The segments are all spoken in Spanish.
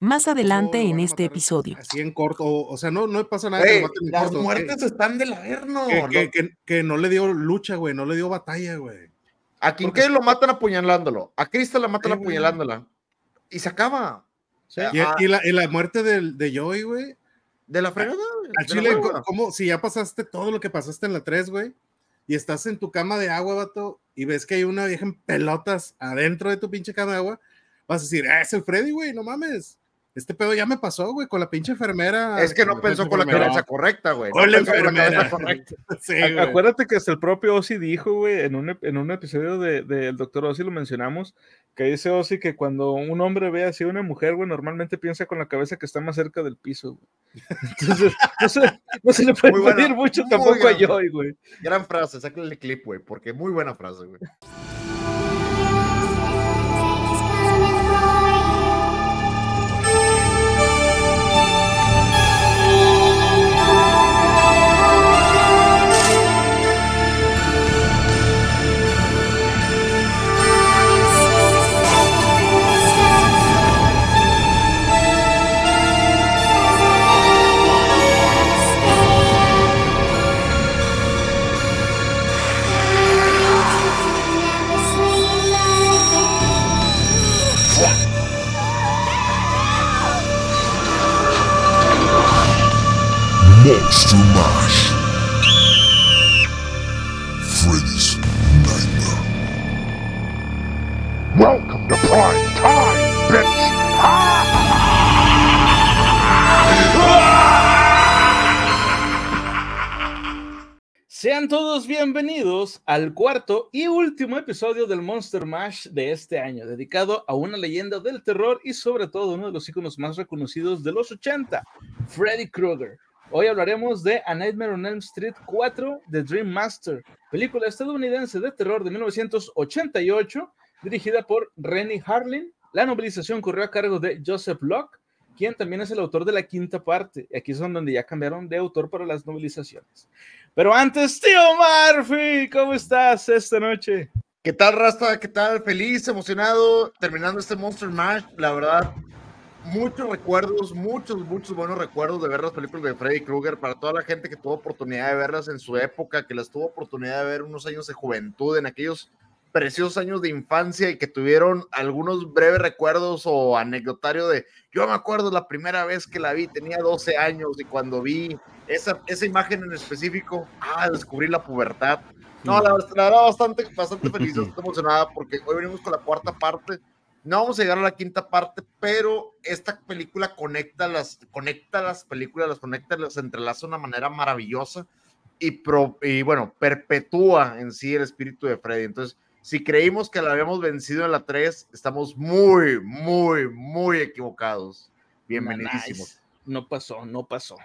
Más adelante en este episodio. Así en corto, o, sea, no, no pasa nada. las muertes están del averno. Que, que, que, no le dio lucha, güey, no le dio batalla, güey. A que lo matan apuñalándolo. A Cristo la matan apuñalándola. Y se acaba. y, la, y, la, muerte de, de Joey, güey. De la fregada. Al Chile, ¿cómo? Si ya pasaste todo lo que pasaste en la 3, güey, y estás en tu cama de agua, vato, y ves que hay una vieja en pelotas adentro de tu pinche cama de agua, vas a decir, ah, es el Freddy, güey, no mames. Este pedo ya me pasó, güey, con la pinche enfermera. Es que no pensó con la cabeza correcta, güey. Con la enfermera. sí, Acuérdate que hasta el propio Ozzy dijo, güey, en un, en un episodio del de, doctor Ozzy lo mencionamos, que dice Ozzy que cuando un hombre ve así a una mujer, güey, normalmente piensa con la cabeza que está más cerca del piso, güey. Entonces, no se, no se le puede pedir mucho tampoco a Joy, güey. Gran frase, sáquenle el clip, güey, porque muy buena frase, güey. Monster Mash. Freddy's Nightmare. Welcome to prime time, bitch! Sean todos bienvenidos al cuarto y último episodio del Monster Mash de este año, dedicado a una leyenda del terror y sobre todo uno de los iconos más reconocidos de los 80, Freddy Krueger. Hoy hablaremos de A Nightmare on Elm Street 4 The Dream Master, película estadounidense de terror de 1988, dirigida por Rennie Harlin. La novelización corrió a cargo de Joseph Locke, quien también es el autor de la quinta parte. Aquí son donde ya cambiaron de autor para las novelizaciones. Pero antes, tío Murphy, ¿cómo estás esta noche? ¿Qué tal, Rasta? ¿Qué tal? Feliz, emocionado, terminando este Monster Mash. La verdad, muchos recuerdos, muchos, muchos buenos recuerdos de ver las películas de Freddy Krueger para toda la gente que tuvo oportunidad de verlas en su época, que las tuvo oportunidad de ver unos años de juventud, en aquellos preciosos años de infancia y que tuvieron algunos breves recuerdos o anecdotario de, yo me acuerdo la primera vez que la vi, tenía 12 años y cuando vi esa, esa imagen en específico, ah, descubrí la pubertad. No, la, verdad, bastante, bastante feliz, estoy emocionada porque hoy venimos con la cuarta parte no vamos a llegar a la quinta parte, pero esta película conecta las, conecta las películas, las conecta, las entrelaza de una manera maravillosa y, y bueno, perpetúa en sí el espíritu de Freddy. Entonces, si creímos que la habíamos vencido en la 3, estamos muy, muy, muy equivocados. Bienvenidísimos. No pasó, no pasó.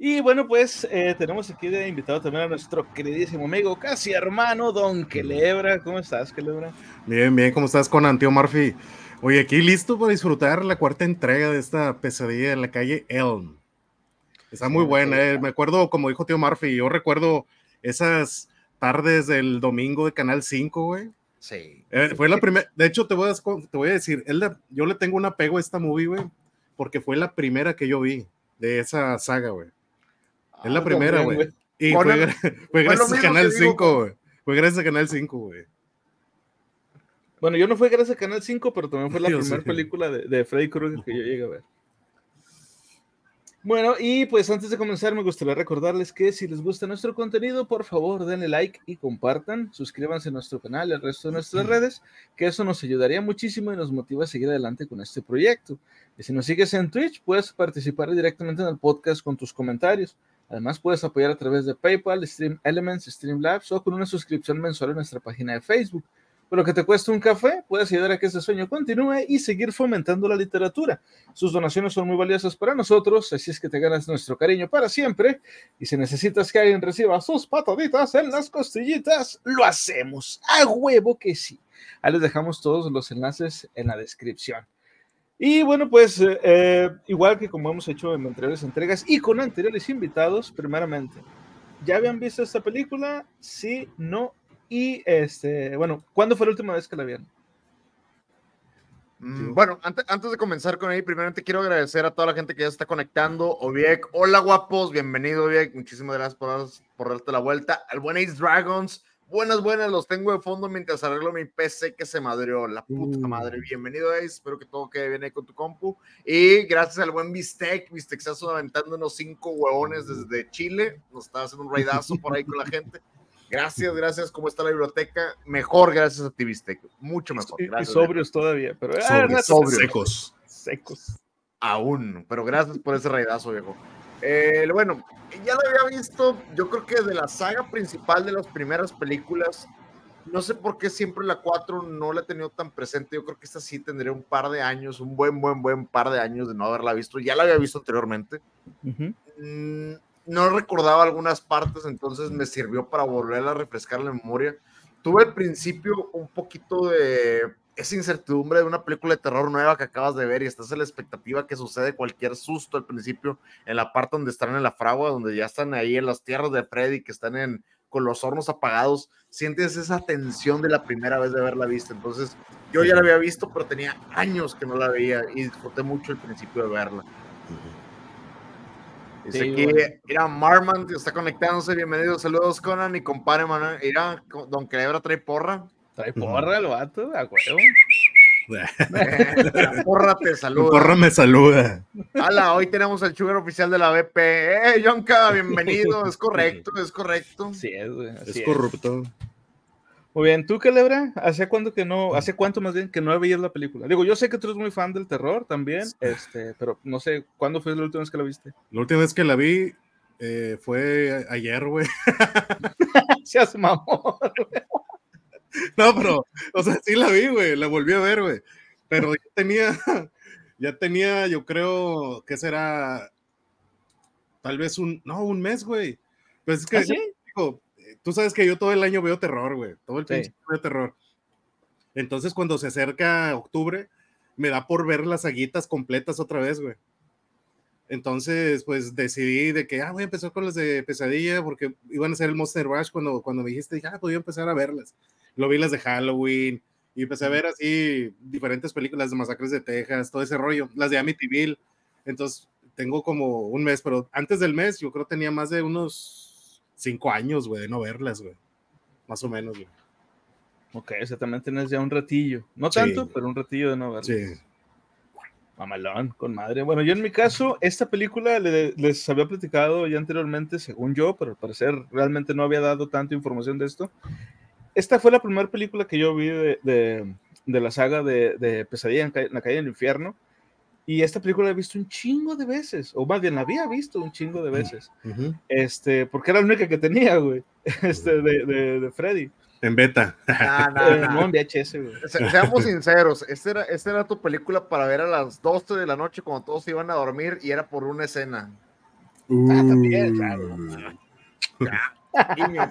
Y bueno, pues eh, tenemos aquí de invitado también a nuestro queridísimo amigo, casi hermano, Don Quelebra. ¿Cómo estás, Quelebra? Bien, bien, ¿cómo estás con Antio Murphy? Oye, aquí listo para disfrutar la cuarta entrega de esta pesadilla en la calle Elm. Está muy buena, eh. me acuerdo, como dijo Tío Murphy, yo recuerdo esas tardes del domingo de Canal 5, güey. Sí. Eh, fue la primera, de hecho te voy a, te voy a decir, yo le tengo un apego a esta movie, güey, porque fue la primera que yo vi de esa saga, güey. Es la ah, primera, güey. Y fue, fue, gracias a Canal 5, güey. Fue gracias a Canal 5, güey. Bueno, yo no fue gracias a Canal 5, pero también fue la primera película de, de, Freddy Krueger que yo llegué a ver. Bueno, y pues antes de comenzar me gustaría recordarles que si les gusta nuestro contenido, por favor denle like y compartan, suscríbanse a nuestro canal y al resto de nuestras redes, que eso nos ayudaría muchísimo y nos motiva a seguir adelante con este proyecto. Y si nos sigues en Twitch, puedes participar directamente en el podcast con tus comentarios. Además, puedes apoyar a través de PayPal, Stream Elements, Streamlabs o con una suscripción mensual en nuestra página de Facebook. Por lo que te cuesta un café, puedes ayudar a que ese sueño continúe y seguir fomentando la literatura. Sus donaciones son muy valiosas para nosotros, así es que te ganas nuestro cariño para siempre. Y si necesitas que alguien reciba sus pataditas en las costillitas, lo hacemos. A huevo que sí. Ahí les dejamos todos los enlaces en la descripción. Y bueno, pues eh, eh, igual que como hemos hecho en anteriores entregas y con anteriores invitados, primeramente, ¿ya habían visto esta película? Sí, no. Y este, bueno, ¿cuándo fue la última vez que la vieron? Mm, bueno, antes, antes de comenzar con ahí, primeramente quiero agradecer a toda la gente que ya está conectando. Oviek, hola guapos, bienvenido Oviek, muchísimas gracias por, por darte la vuelta. Al buen Ace Dragons, buenas, buenas, los tengo de fondo mientras arreglo mi PC que se madreó, la puta madre. Bienvenido Ace, espero que todo quede bien ahí con tu compu. Y gracias al buen Bistec, Bistexazo aventando unos cinco huevones desde Chile, nos está haciendo un raidazo por ahí con la gente. Gracias, gracias. ¿Cómo está la biblioteca? Mejor, gracias a ti, Bistec. Mucho mejor. Y, y Gracias, sobrios todavía, pero ah, Sobrios, sobrios. secos. secos. Aún, pero gracias por ese raidazo, viejo. Eh, bueno, ya lo había visto, yo creo que de la saga principal de las primeras películas, no sé por qué siempre la 4 no la he tenido tan presente, yo creo que esta sí tendría un par de años, un buen, buen, buen par de años de no haberla visto, ya la había visto anteriormente. Mm, no recordaba algunas partes, entonces me sirvió para volver a refrescar la memoria. Tuve al principio un poquito de esa incertidumbre de una película de terror nueva que acabas de ver y estás en la expectativa que sucede cualquier susto al principio en la parte donde están en la fragua, donde ya están ahí en las tierras de Freddy, que están en, con los hornos apagados, sientes esa tensión de la primera vez de haberla visto. Entonces, yo ya la había visto, pero tenía años que no la veía y disfruté mucho el principio de verla. Dice Sí, aquí, bueno. mira, Marman está conectándose, bienvenido, saludos Conan y compadre Manuel, mira, Don Quebra trae porra, Trae porra el vato, a huevo. la porra te saluda. porra me saluda. Hola, hoy tenemos el sugar oficial de la BP, eh, Yonka, bienvenido, es correcto, es correcto. Sí, es, güey. Es es. corrupto. Muy bien, ¿tú, Calebra? ¿Hace cuánto que no, hace cuánto más bien que no veías la película? Digo, yo sé que tú eres muy fan del terror también, este, pero no sé, ¿cuándo fue la última vez que la viste? La última vez que la vi eh, fue ayer, güey. Se hace mamón. No, pero, o sea, sí la vi, güey. La volví a ver, güey. Pero ya tenía, ya tenía, yo creo, que será? Tal vez un, no, un mes, güey. Pues es que, ¿Ah, sí? digo, tú sabes que yo todo el año veo terror, güey. Todo el Sí. año veo terror. Entonces, cuando se acerca octubre, me da por ver las saguitas completas otra vez, güey. Entonces, pues decidí de que, ah, voy a empezar con las de pesadilla porque iban a ser el Monster Rush cuando, cuando me dijiste, dije, ah, podía empezar a verlas. Lo vi las de Halloween y empecé a ver así diferentes películas de Masacres de Texas, todo ese rollo, las de Amityville. Entonces, tengo como un mes, pero antes del mes yo creo tenía más de unos cinco años, güey, de no verlas, güey. Más o menos, güey. Ok, o sea, también tienes ya un ratillo. No Sí. tanto, pero un ratillo de no verla. Sí. Mamalón, con madre. Bueno, yo en mi caso, esta película le- les había platicado ya anteriormente, según yo, pero al parecer realmente no había dado tanta información de esto. Esta fue la primera película que yo vi de, de- de la saga de, de Pesadilla en, en la calle del infierno. Y esta película la he visto un chingo de veces, o más bien la había visto un chingo de veces, Ujú. este, porque era la única que tenía, güey, este, de, de, de Freddy. En beta. Nah, nah, Eh, nah. no, en VHS, güey. Se- seamos sinceros, esta era, esta era tu película para ver a las 12 de la noche cuando todos se iban a dormir y era por una escena. Ah, también, claro.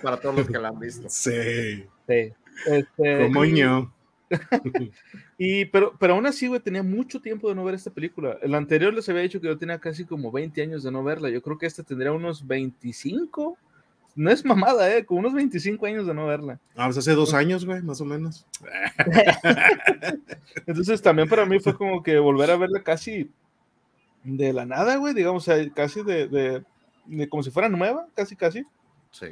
Para todos los que la han visto. Sí. Sí. Este, Como y- ño. Y, pero, pero aún así, güey, tenía mucho tiempo de no ver esta película. El anterior les había dicho que yo tenía casi como 20 años de no verla. Yo creo que esta tendría unos 25. No es mamada, ¿eh? Como unos 25 años de no verla. Ah, pues hace dos años, güey, más o menos. Entonces también para mí fue como que volver a verla casi de la nada, güey. Digamos, o sea, casi de, de, de como si fuera nueva, casi, casi. Sí.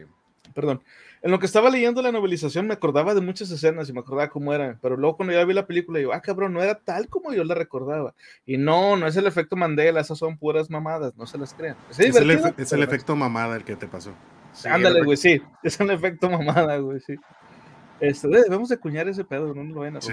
Perdón. En lo que estaba leyendo la novelización me acordaba de muchas escenas y me acordaba cómo eran, pero luego cuando ya vi la película digo, ah, cabrón, no era tal como yo la recordaba. Y no, no es el efecto Mandela, esas son puras mamadas, no se las crean. Es, Es el, efe- es el efecto mamada el que te pasó. Sí, Ándale, güey, sí, es el efecto mamada, güey, sí. Este, debemos de cuñar ese pedo, no lo a Sí.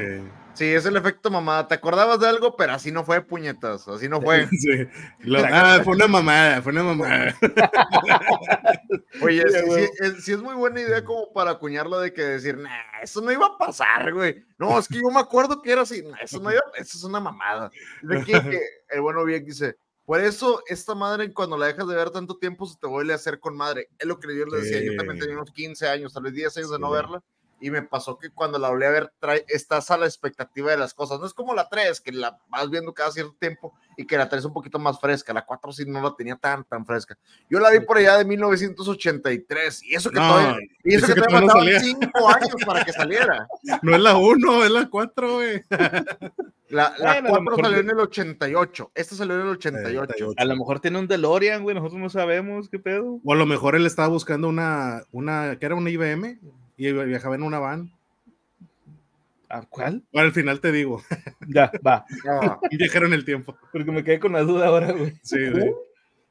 Sí, es el efecto mamada. Te acordabas de algo, pero así no fue, puñetas. Así no fue. Sí. Lo- ah, fue una mamada, fue una mamada. Oye, Sí, sí, sí, es, sí es muy buena idea como para acuñarla de que decir, nah, eso no iba a pasar, güey. No, es que yo me acuerdo que era así, "Nah, eso no iba, eso es una mamada. De que el bueno bien dice, por eso esta madre cuando la dejas de ver tanto tiempo se te vuelve a hacer con madre. Es lo que yo le decía, yo también Sí. tenía unos 15 años, tal vez 10 años de no Sí. verla. Y me pasó que cuando la volví a ver, trae, estás a la expectativa de las cosas. No es como la 3, que la vas viendo cada cierto tiempo y que la 3 es un poquito más fresca. La 4 sí no la tenía tan, tan fresca. Yo la vi por allá de 1983 y eso que No, todavía, y eso eso que que todavía todavía no faltaban salía. 5 años para que saliera. No es la 1, es la 4, güey. La, la Bueno, a lo 4 mejor salió en el 88. Esta salió en el 88. A lo mejor tiene un DeLorean, güey, nosotros no sabemos qué pedo. O a lo mejor él estaba buscando una, una, que era una IBM y viajaba en una van. ¿A cuál? Bueno, al final te digo, Ya, va, un viajero en el tiempo. porque me quedé con la duda ahora, güey. Sí, sí.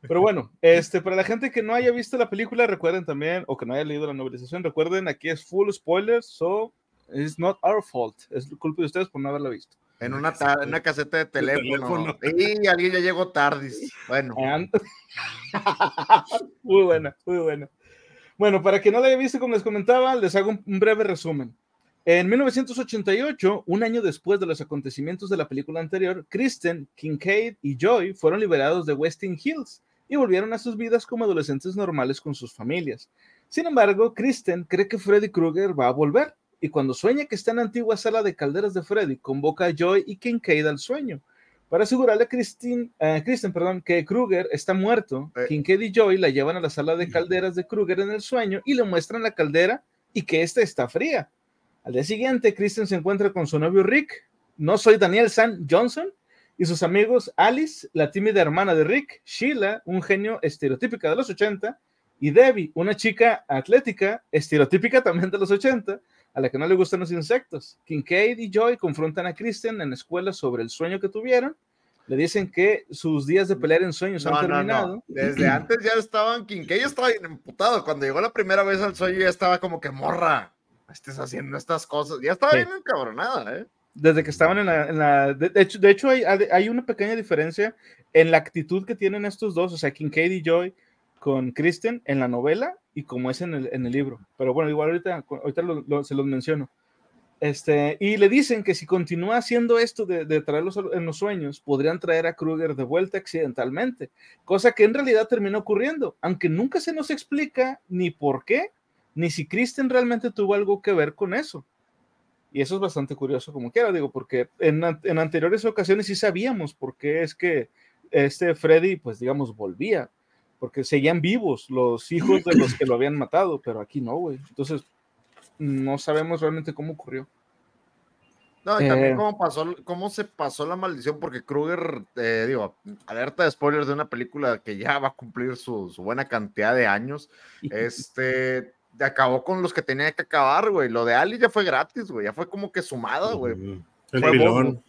Pero bueno, este, para la gente que no haya visto la película, recuerden también, o que no haya leído la novelización, recuerden, aquí es full spoilers, so it's not our fault. Es culpa de ustedes por no haberla visto. en una, en una caseta de teléfono. teléfono. Y alguien ya llegó tarde. Bueno, And- muy buena, muy buena. Bueno, para quien no la haya visto, como les comentaba, les hago un, breve resumen. En 1988, un año después de los acontecimientos de la película anterior, Kristen, Kincaid y Joy fueron liberados de Westing Hills y volvieron a sus vidas como adolescentes normales con sus familias. Sin embargo, Kristen cree que Freddy Krueger va a volver y cuando sueña que está en la antigua sala de calderas de Freddy, convoca a Joy y Kincaid al sueño. Para asegurarle a Kristen, eh, Kristen perdón, que Krueger está muerto, Eh. Kincaid y Joy la llevan a la sala de calderas de Krueger en el sueño y le muestran la caldera y que ésta está fría. Al día siguiente, Kristen se encuentra con su novio Rick, no soy Daniel San Johnson, y sus amigos Alice, la tímida hermana de Rick, Sheila, un genio estereotípica de los 80, y Debbie, una chica atlética, estereotípica también de los 80, a la que no le gustan los insectos. Kincaid y Joy confrontan a Kristen en la escuela sobre el sueño que tuvieron. Le dicen que sus días de pelear en sueños no, han no, terminado. no. Desde antes ya estaban, Kincaid estaba emputado. Cuando llegó la primera vez al sueño ya estaba como que morra. Estés haciendo estas cosas. Ya estaba Sí. bien encabronada, ¿eh? desde que estaban en la... en la- de, de hecho, de hecho hay, hay una pequeña diferencia en la actitud que tienen estos dos, o sea, Kincaid y Joy con Kristen en la novela y como es en el, en el libro. Pero bueno, igual ahorita, ahorita se los menciono. Este, y le dicen que si continúa haciendo esto de, de traerlos en los sueños, podrían traer a Krueger de vuelta accidentalmente, cosa que en realidad terminó ocurriendo, aunque nunca se nos explica ni por qué, ni si Kristen realmente tuvo algo que ver con eso. Y eso es bastante curioso como quiera, digo, porque en, en anteriores ocasiones sí sabíamos por qué es que este Freddy, pues digamos, volvía, porque seguían vivos los hijos de los que lo habían matado, pero aquí no, güey. Entonces, no sabemos realmente cómo ocurrió. No, y también Eh. cómo pasó, cómo se pasó la maldición, porque Krueger, eh, digo, alerta de spoilers de una película que ya va a cumplir su, su buena cantidad de años. Este acabó con los que tenía que acabar, güey. Lo de Ali ya fue gratis, güey. Ya fue como que sumada, güey. Ujú. El Fue pilón. bobo.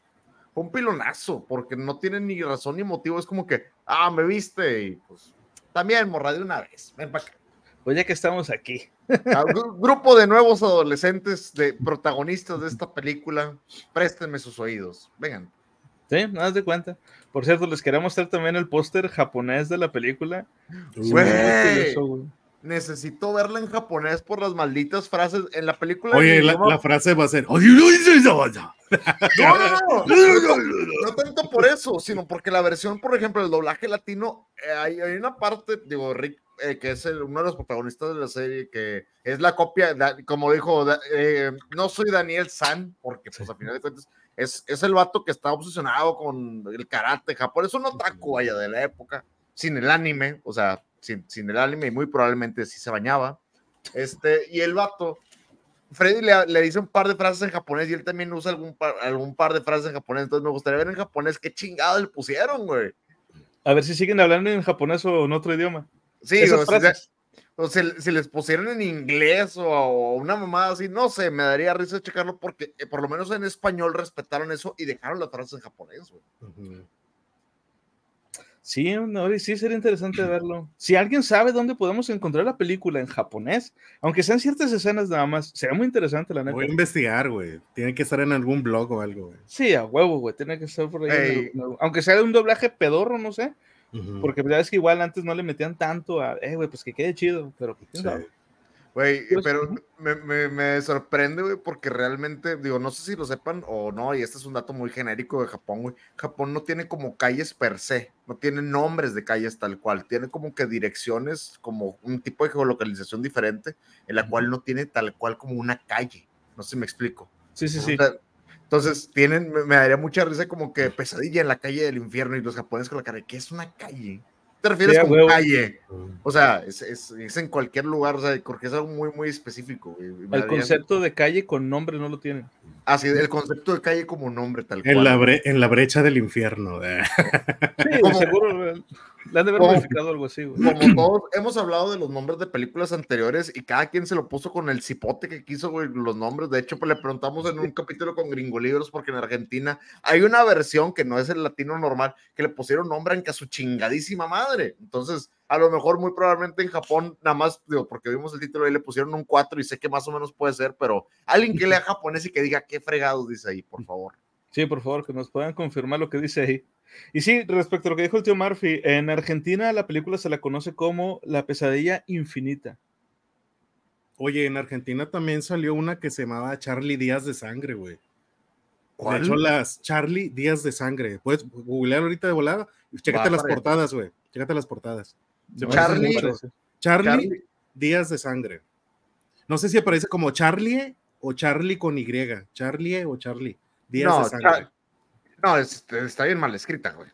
Fue un pilonazo, porque no tiene ni razón ni motivo. Es como que, ah, me viste, y pues también morra de una vez. Ven pa' acá. Pues ya que estamos aquí. Ah, gru- grupo de nuevos adolescentes, de protagonistas de esta película, préstenme sus oídos. Vengan. Sí, nada de cuenta. Por cierto, les quería mostrar también el póster japonés de la película. Güey. Necesito verla en japonés por las malditas frases en la película. Oye, la, la frase va a ser. "Ay, no hice esa vaina". No, no, no, tanto por eso, sino porque la versión, por ejemplo, el doblaje latino, eh, hay, hay una parte, digo, Rick, eh, que es el- uno de los protagonistas de la serie, que es la copia, da- como dijo, da- eh, no soy Daniel San, porque pues a final de cuentas es, es el vato que está obsesionado con el karate japonés, es un otaku, vaya, de la época, sin el anime, o sea, sin, sin el anime, y muy probablemente sí se bañaba. Este, y el vato, Freddy le, le dice un par de frases en japonés y él también usa algún par, algún par de frases en japonés. Entonces me gustaría ver en japonés qué chingado le pusieron, güey. A ver si siguen hablando en japonés o en otro idioma. Sí, Esas o, frases. o si, si les pusieron en inglés o, o una mamada así, no sé, me daría risa checarlo porque eh, por lo menos en español respetaron eso y dejaron las frases en japonés, güey. Ujú. Sí, no, sí sería interesante verlo. Si alguien sabe dónde podemos encontrar la película en japonés, aunque sean ciertas escenas nada más, sería muy interesante, la neta. Voy a investigar, güey. Tiene que estar en algún blog o algo, güey. Sí, a huevo, güey, tiene que estar por ahí. en el- aunque sea de un doblaje pedorro, no sé, Ujú. porque ya es que igual antes no le metían tanto a, eh, güey, pues que quede chido, pero pues, quién Sí. Güey, Pues, pero me, me- me sorprende, güey, porque realmente, digo, no sé si lo sepan o no, y este es un dato muy genérico de Japón, güey. Japón no tiene como calles per se, no tiene nombres de calles tal cual, tiene como que direcciones, como un tipo de geolocalización diferente, en la cual no tiene tal cual como una calle. No sé si me explico. Sí, sí, sí. O sea, entonces, tienen, me, me daría mucha risa como que pesadilla en la calle del infierno y los japoneses con la cara, de, ¿qué es una calle? ¿Te refieres Sí, a con calle? O sea, es, es- es en cualquier lugar, o sea, porque es algo muy, muy específico. güey, El concepto de calle con nombre no lo tienen. Así, el concepto de calle como nombre, tal En cual. la, bre- en la brecha del infierno. eh. Sí, Como- seguro le han de haber como- modificado algo así, güey. Como todos hemos hablado de los nombres de películas anteriores y cada quien se lo puso con el cipote que quiso, güey, los nombres. De hecho, pues le preguntamos en un capítulo con Gringo Libros, porque en Argentina hay una versión que no es el latino normal, que le pusieron nombre en que a su chingadísima madre. Entonces, a lo mejor muy probablemente en Japón, nada más, digo, porque vimos el título y le pusieron un 4 y sé que más o menos puede ser, pero alguien que lea japonés y que diga qué fregados dice ahí, por favor. Sí, por favor, que nos puedan confirmar lo que dice ahí. Y sí, respecto a lo que dijo el tío Murphy, en Argentina la película se la conoce como La pesadilla infinita. Oye, en Argentina también salió una que se llamaba Charlie Díaz de Sangre, güey. De ¿Cuál? hecho, las Charlie Díaz de Sangre. Puedes googlear ahorita de volada. y Chécate Va, las portadas, güey. Chécate las portadas. Charlie-. Charlie, Charlie- Díaz de Sangre. No sé si aparece como Charlie o Charlie con Y. Charlie o Charlie. Díaz No, de Sangre. Char- no, es- está bien mal escrita, güey.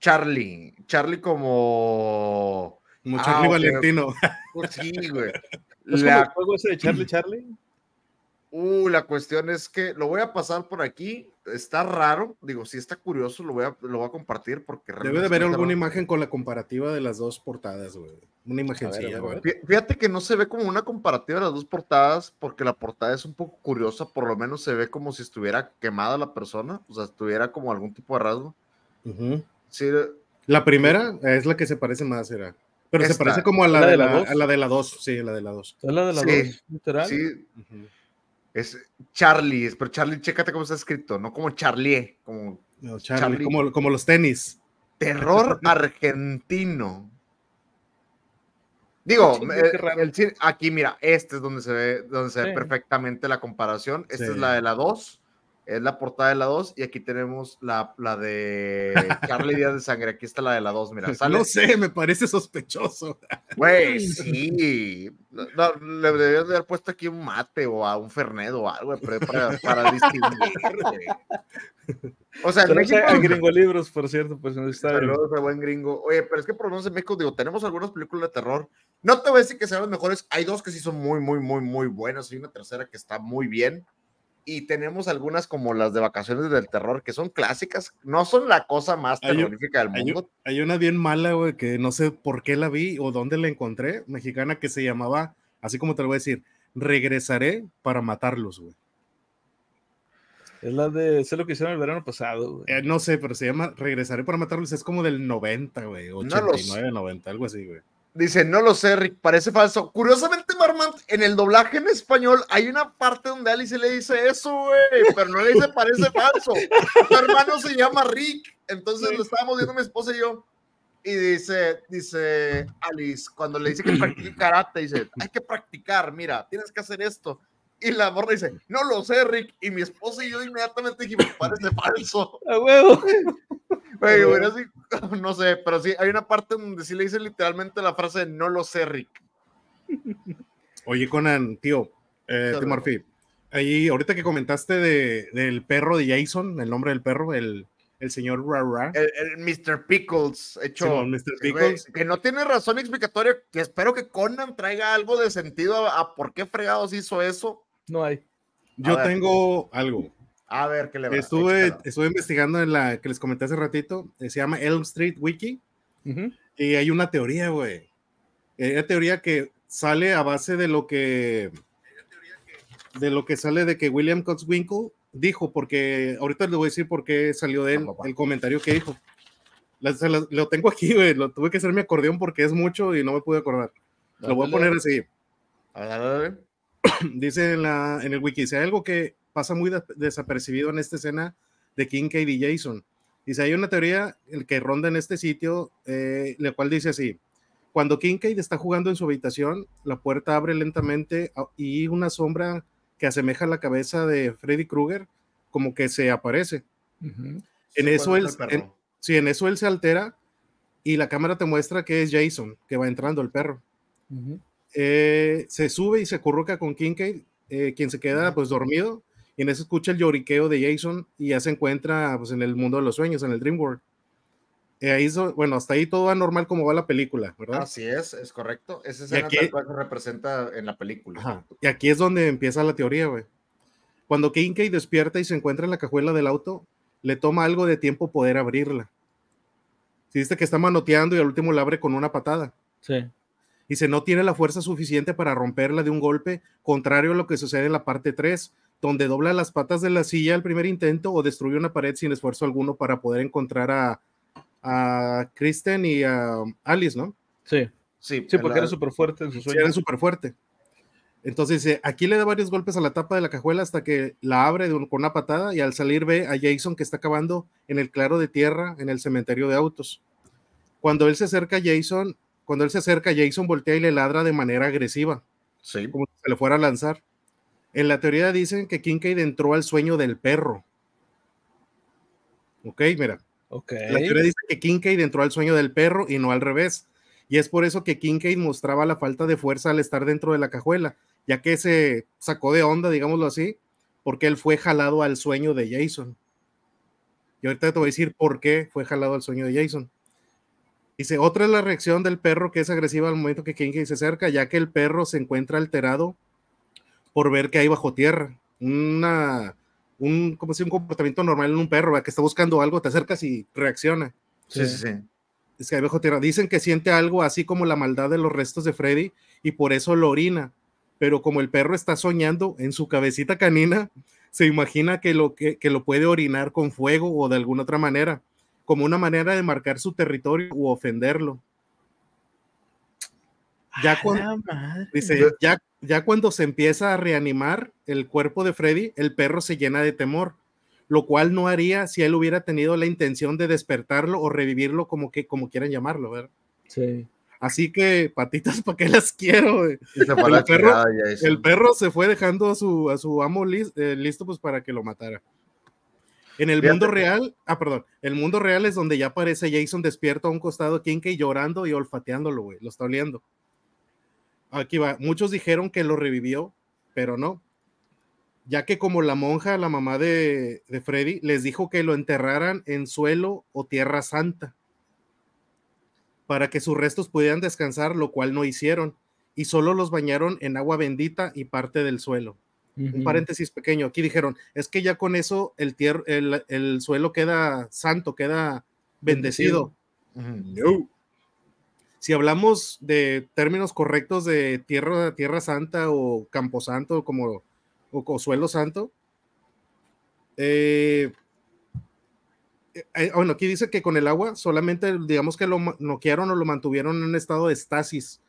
Charlie, Charlie como... Como Ah, Charlie ok, Valentino. Pues sí, güey. ¿Es como el La, juego ese de Charlie Charlie? Uh, la cuestión es que lo voy a pasar por aquí. Está raro, digo, si está curioso, lo voy a, lo voy a compartir porque Debe de realmente haber alguna raro. imagen con la comparativa de las dos portadas, güey. Una. Fí- Fíjate que no se ve como una comparativa de las dos portadas, porque la portada es un poco curiosa, por lo menos se ve como si estuviera quemada la persona, o sea, estuviera como algún tipo de rasgo. Ujú. Sí, La primera es la que se parece más, era. Pero se parece como a la, ¿La de de la la, dos? a la de la 2. Sí, la de la 2. ¿Es la de la Sí. dos, literal? sí, es Charlie, es- pero Charlie, chécate cómo está escrito, no como Charlie, como No, Charlie, Charlie. Como, como los tenis. terror argentino. Digo, eh, el aquí mira, este es donde se ve, donde se ve perfectamente la comparación. Esta Sí. es la de la 2, es la portada de la 2, y aquí tenemos la, la de Charlie Díaz de Sangre. Aquí está la de la 2, mira, sale. No sé, me parece sospechoso. Güey, sí. No, no, le deberían de haber puesto aquí un mate o a un Fernet o algo pero para, para distinguir. O sea, en México. a Gringo Libros, por cierto, pues nos está. Saludos a buen gringo. Oye, pero es que por lo menos en México, digo, tenemos algunas películas de terror. No te voy a decir que sean las mejores. Hay dos que sí son muy, muy, muy, muy buenas. Hay una tercera que está muy bien. Y tenemos algunas como las de Vacaciones del Terror, que son clásicas. No son la cosa más Hay terrorífica del mundo. hay una bien mala, güey, que no sé por qué la vi o dónde la encontré, mexicana, que se llamaba, así como te lo voy a decir, Regresaré para matarlos, güey. Es la de sé lo que hicieron el verano pasado, güey. Eh, no sé, pero se llama Regresaré para matarlos, es como del 90, güey, lo 89, 90, algo así, güey. Dice, no lo sé, Rick, parece falso. Curiosamente, Marmont, en el doblaje en español hay una parte donde Alice le dice eso, güey, pero no le dice parece falso. Su hermano se llama Rick, entonces lo estábamos viendo mi esposa y yo. Y dice, dice Alice, cuando le dice que practique karate, dice, hay que practicar, mira, tienes que hacer esto. Y la morra dice, no lo sé, Rick. Y mi esposa y yo inmediatamente dijimos, parece falso. ¡A huevo! Pero- güey, así, no sé, pero sí, hay una parte donde sí le dice literalmente la frase, no lo sé, Rick. Oye, Conan, tío, eh, tío Murphy, ahí, ahorita que comentaste de, del perro de Jason, el nombre del perro, el, el señor Rara. el, el Mr. Pickles, hecho. Simón, Mr. Pickles. que no tiene razón explicatoria, que espero que Conan traiga algo de sentido a, a por qué fregados hizo eso. No hay. Yo tengo algo. A ver, ¿qué le va Estuve, estuve investigando en la que les comenté hace ratito, eh, se llama Elm Street Wiki, Ujú. y hay una teoría, güey. Hay una teoría que sale a base de lo que de lo que sale de que William Cotswinkle dijo, porque ahorita les voy a decir por qué salió de él va. el comentario que dijo. La- la- lo tengo aquí, güey, lo tuve que hacer mi acordeón porque es mucho y no me pude acordar. Lo voy a poner así. A ver. dice en, la, en el wiki, si hay algo que pasa muy des- desapercibido en esta escena de Kincaid y Jason. Dice, hay una teoría el que ronda en este sitio, eh, la cual dice así, cuando Kincaid está jugando en su habitación, la puerta abre lentamente a- y una sombra que asemeja la cabeza de Freddy Krueger como que se aparece. En eso él, en- sí, en eso él se altera y la cámara te muestra que es Jason, que va entrando el perro. Eh, se sube y se acurruca con Kincaid, eh, quien se queda pues dormido, y en eso escucha el lloriqueo de Jason y ya se encuentra pues en el mundo de los sueños, en el Dream World. Eh, ahí so- bueno, hasta ahí todo va normal como va la película, ¿verdad? Así es, es correcto. Esa Y escena aquí- tal cual se representa en la película. Ajá. Y aquí es donde empieza la teoría, güey. Cuando Kincaid despierta y se encuentra en la cajuela del auto, le toma algo de tiempo poder abrirla. Si viste que está manoteando y al último la abre con una patada. Sí. Dice, no tiene la fuerza suficiente para romperla de un golpe, contrario a lo que sucede en la parte 3, donde dobla las patas de la silla al primer intento o destruye una pared sin esfuerzo alguno para poder encontrar a, a Kristen y a Alice, ¿no? Sí. Sí, Sí, porque la- era súper fuerte en su Sí, sueño. era súper fuerte. Entonces dice, aquí le da varios golpes a la tapa de la cajuela hasta que la abre de un- con una patada y al salir ve a Jason que está cavando en el claro de tierra en el cementerio de autos. Cuando él se acerca a Jason, cuando él se acerca, Jason voltea y le ladra de manera agresiva, Sí. como si se le fuera a lanzar. En la teoría dicen que Kincaid entró al sueño del perro. Ok, mira. Ok. La teoría dice que Kincaid entró al sueño del perro y no al revés. Y es por eso que Kincaid mostraba la falta de fuerza al estar dentro de la cajuela, ya que se sacó de onda, digámoslo así, porque él fue jalado al sueño de Jason. Y ahorita te voy a decir por qué fue jalado al sueño de Jason. Dice, otra es la reacción del perro que es agresiva al momento que Kincaid se acerca, ya que el perro se encuentra alterado por ver que hay bajo tierra. Una, un, como si un comportamiento normal en un perro, ¿verdad? que está buscando algo, te acercas y reacciona. Sí, sí, sí. Es que hay bajo tierra. Dicen que siente algo así como la maldad de los restos de Freddy y por eso lo orina. Pero como el perro está soñando en su cabecita canina, se imagina que lo, que, que lo puede orinar con fuego o de alguna otra manera, como una manera de marcar su territorio u ofenderlo. Ya cuando. Dice, ya, ya cuando se empieza a reanimar el cuerpo de Freddy, el perro se llena de temor, lo cual no haría si él hubiera tenido la intención de despertarlo o revivirlo como que como quieran llamarlo, ¿verdad? Sí. Así que patitas, ¿para qué las quiero? güey? Y se fue a El la perro-. El perro se fue dejando a su, a su amo eh, listo pues para que lo matara. En el Fíjate mundo real, ah, perdón, el mundo real es donde ya aparece Jason despierto a un costado de Kincaid llorando y olfateándolo, güey, lo está oliendo. Aquí va, muchos dijeron que lo revivió, pero no, ya que como la monja, la mamá de, de Freddy, les dijo que lo enterraran en suelo o tierra santa para que sus restos pudieran descansar, lo cual no hicieron, y solo los bañaron en agua bendita y parte del suelo un paréntesis pequeño. Aquí dijeron, es que ya con eso el, tier- el, el suelo queda santo, queda bendecido. No. Si hablamos de términos correctos de tierra, tierra santa o campo santo como, o, o suelo santo, eh, eh, bueno, aquí dice que con el agua solamente, digamos que lo noquearon o lo mantuvieron en un estado de estasis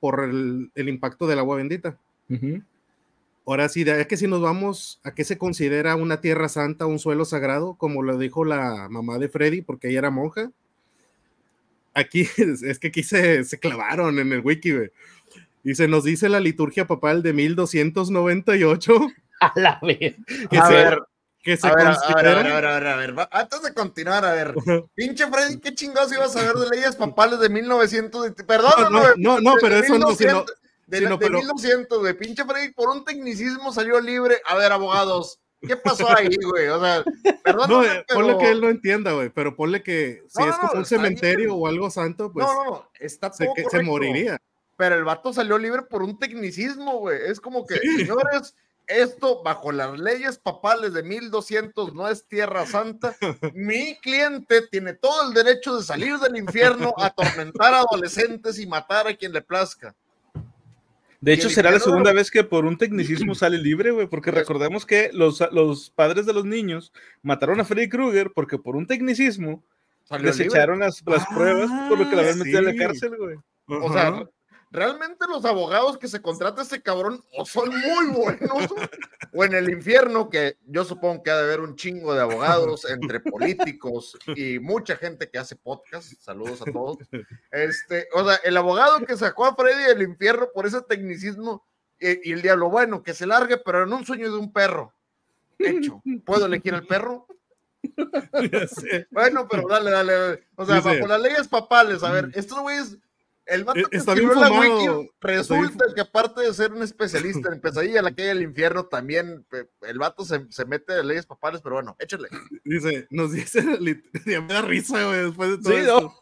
por el- el impacto del agua bendita. Ujú. Ahora sí, es que si nos vamos a qué se considera una tierra santa, un suelo sagrado, como lo dijo la mamá de Freddy, porque ella era monja. Aquí es, es que aquí se, se clavaron en el wiki, güey. Y se nos dice la liturgia papal de 1298 A la vez. que A se, ver, que se a ver, a ver, a ver, a ver, a ver, a ver, va- Antes de continuar, a ver. Pinche Freddy, ¿qué chingados ibas a ver de leyes papales de 1900? de- Perdón, No, no, no, no, pero eso no, 1200, De, sino de pero- 1200, de pinche Freddy, por un tecnicismo salió libre. A ver, abogados, ¿qué pasó ahí, güey? O sea, perdón, No, eh, ponle que él no entienda, güey, pero ponle que si No, es como no, un cementerio o algo santo, pues no, no, está se, todo se correcto. moriría. Pero el vato salió libre por un tecnicismo, güey. Es como que, señores, esto bajo las leyes papales de 1200 no es tierra santa. Mi cliente tiene todo el derecho de salir del infierno, atormentar a adolescentes y matar a quien le plazca. De hecho, será la segunda vez que por un tecnicismo sale libre, güey, porque recordemos que los, los padres de los niños mataron a Freddy Krueger porque por un tecnicismo desecharon las, las pruebas por lo que le habían Ah, metido en la cárcel, güey. O sea. Realmente los abogados que se contrata este cabrón o son muy buenos o en el infierno, que yo supongo que ha de haber un chingo de abogados entre políticos y mucha gente que hace podcast. Saludos a todos. Este, o sea, el abogado que sacó a Freddy del infierno por ese tecnicismo eh, y el diablo, bueno, que se largue, pero en un sueño de un perro. Hecho. ¿Puedo elegir el perro? Bueno, pero dale, dale, dale. O sea, bajo las leyes papales, a ver, estos güeyes, el vato Eh, que está bien la wiki, resulta que aparte de ser un especialista en pesadilla, la calle del infierno, también el vato se, se mete de leyes papales, pero bueno, échale. Dice, nos dice, me da risa, güey, después de todo Sí, esto. no.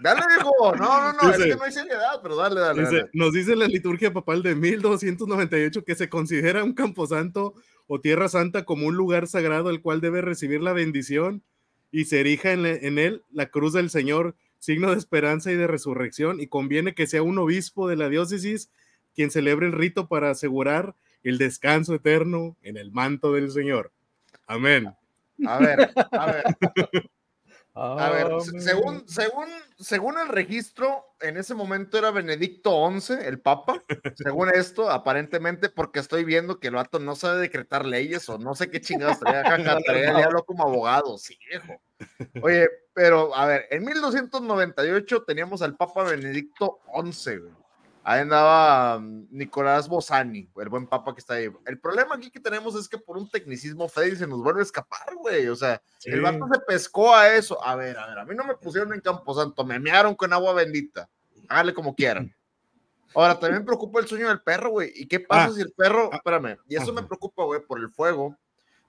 Dale, viejo. No, no, no, es Dice- que no hay seriedad, pero dale, dale. Dice, dale. nos dice la liturgia papal de 1298 que se considera un camposanto o Tierra Santa como un lugar sagrado al cual debe recibir la bendición y se erija en, en él la cruz del Señor, signo de esperanza y de resurrección, y conviene que sea un obispo de la diócesis quien celebre el rito para asegurar el descanso eterno en el manto del Señor. Amén. A ver, a ver. A ver, según, según, según el registro, en ese momento era Benedicto XI, el Papa. Según esto, aparentemente, porque estoy viendo que el vato no sabe decretar leyes o no sé qué chingados traía, traía como abogado, sí, viejo. Oye, pero a ver, en 1298 teníamos al Papa Benedicto XI, güey. Ahí andaba mm, Nicolás Bosani, el buen papa que está ahí. El problema aquí que tenemos es que por un tecnicismo Freddy se nos vuelve a escapar, güey. O sea, el vato se pescó a eso. A ver, a ver, a mí no me pusieron en Camposanto, me mearon con agua bendita. Hágale como quieran. Ahora, también me preocupa el sueño del perro, güey. ¿Y qué pasa ah, si el perro, ah, espérame, y eso me preocupa, güey, por el fuego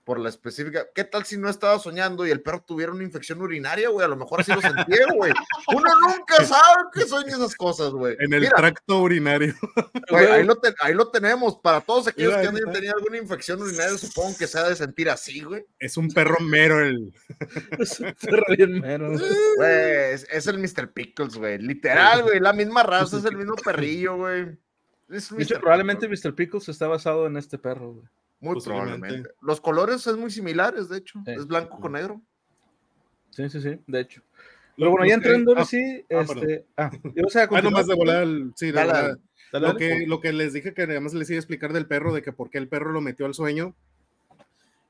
por la específica. ¿Qué tal si no estaba soñando y el perro tuviera una infección urinaria, güey? A lo mejor así lo sentía, güey. Uno nunca sabe que sueña esas cosas, güey. En el tracto urinario. Güey, ahí, lo ahí lo tenemos. Para todos aquellos que han tenido alguna infección urinaria, supongo que se ha de sentir así, güey. Es un perro mero el. es un perro bien mero. Güey, es, el Mr. Pickles, güey. Literal, güey. La misma raza, es el mismo perrillo, güey. probablemente Mr. Pickles está basado en este perro, güey. Muy probablemente. Los colores son muy similares, de hecho. Es blanco con negro. Sí, sí, sí, de hecho. Pero bueno, ya entrando ah, sí, ah, este, ah, yo, ah, nomás de volar, sí, de volar. lo, que, lo que les dije que además les iba a explicar del perro, de que por qué el perro lo metió al sueño,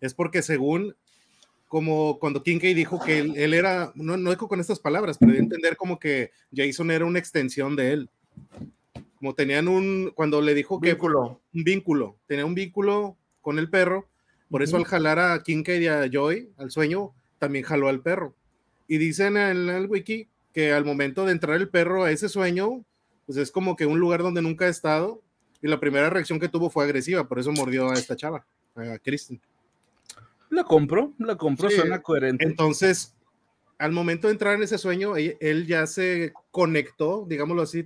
es porque según, como cuando Kincaid dijo que él, era, no, no dijo con estas palabras, pero de entender como que Jason era una extensión de él. Como tenían un, cuando le dijo que... Vínculo. Un vínculo, tenía un vínculo con el perro. Por eso al jalar a Kincaid y a Joy al sueño, también jaló al perro. Y dicen en el wiki que al momento de entrar el perro a ese sueño, pues es como que un lugar donde nunca ha estado. Y la primera reacción que tuvo fue agresiva, por eso mordió a esta chava, a Kristen. La compro, la compro, suena coherente. Entonces, al momento de entrar en ese sueño, él, ya se conectó, digámoslo así,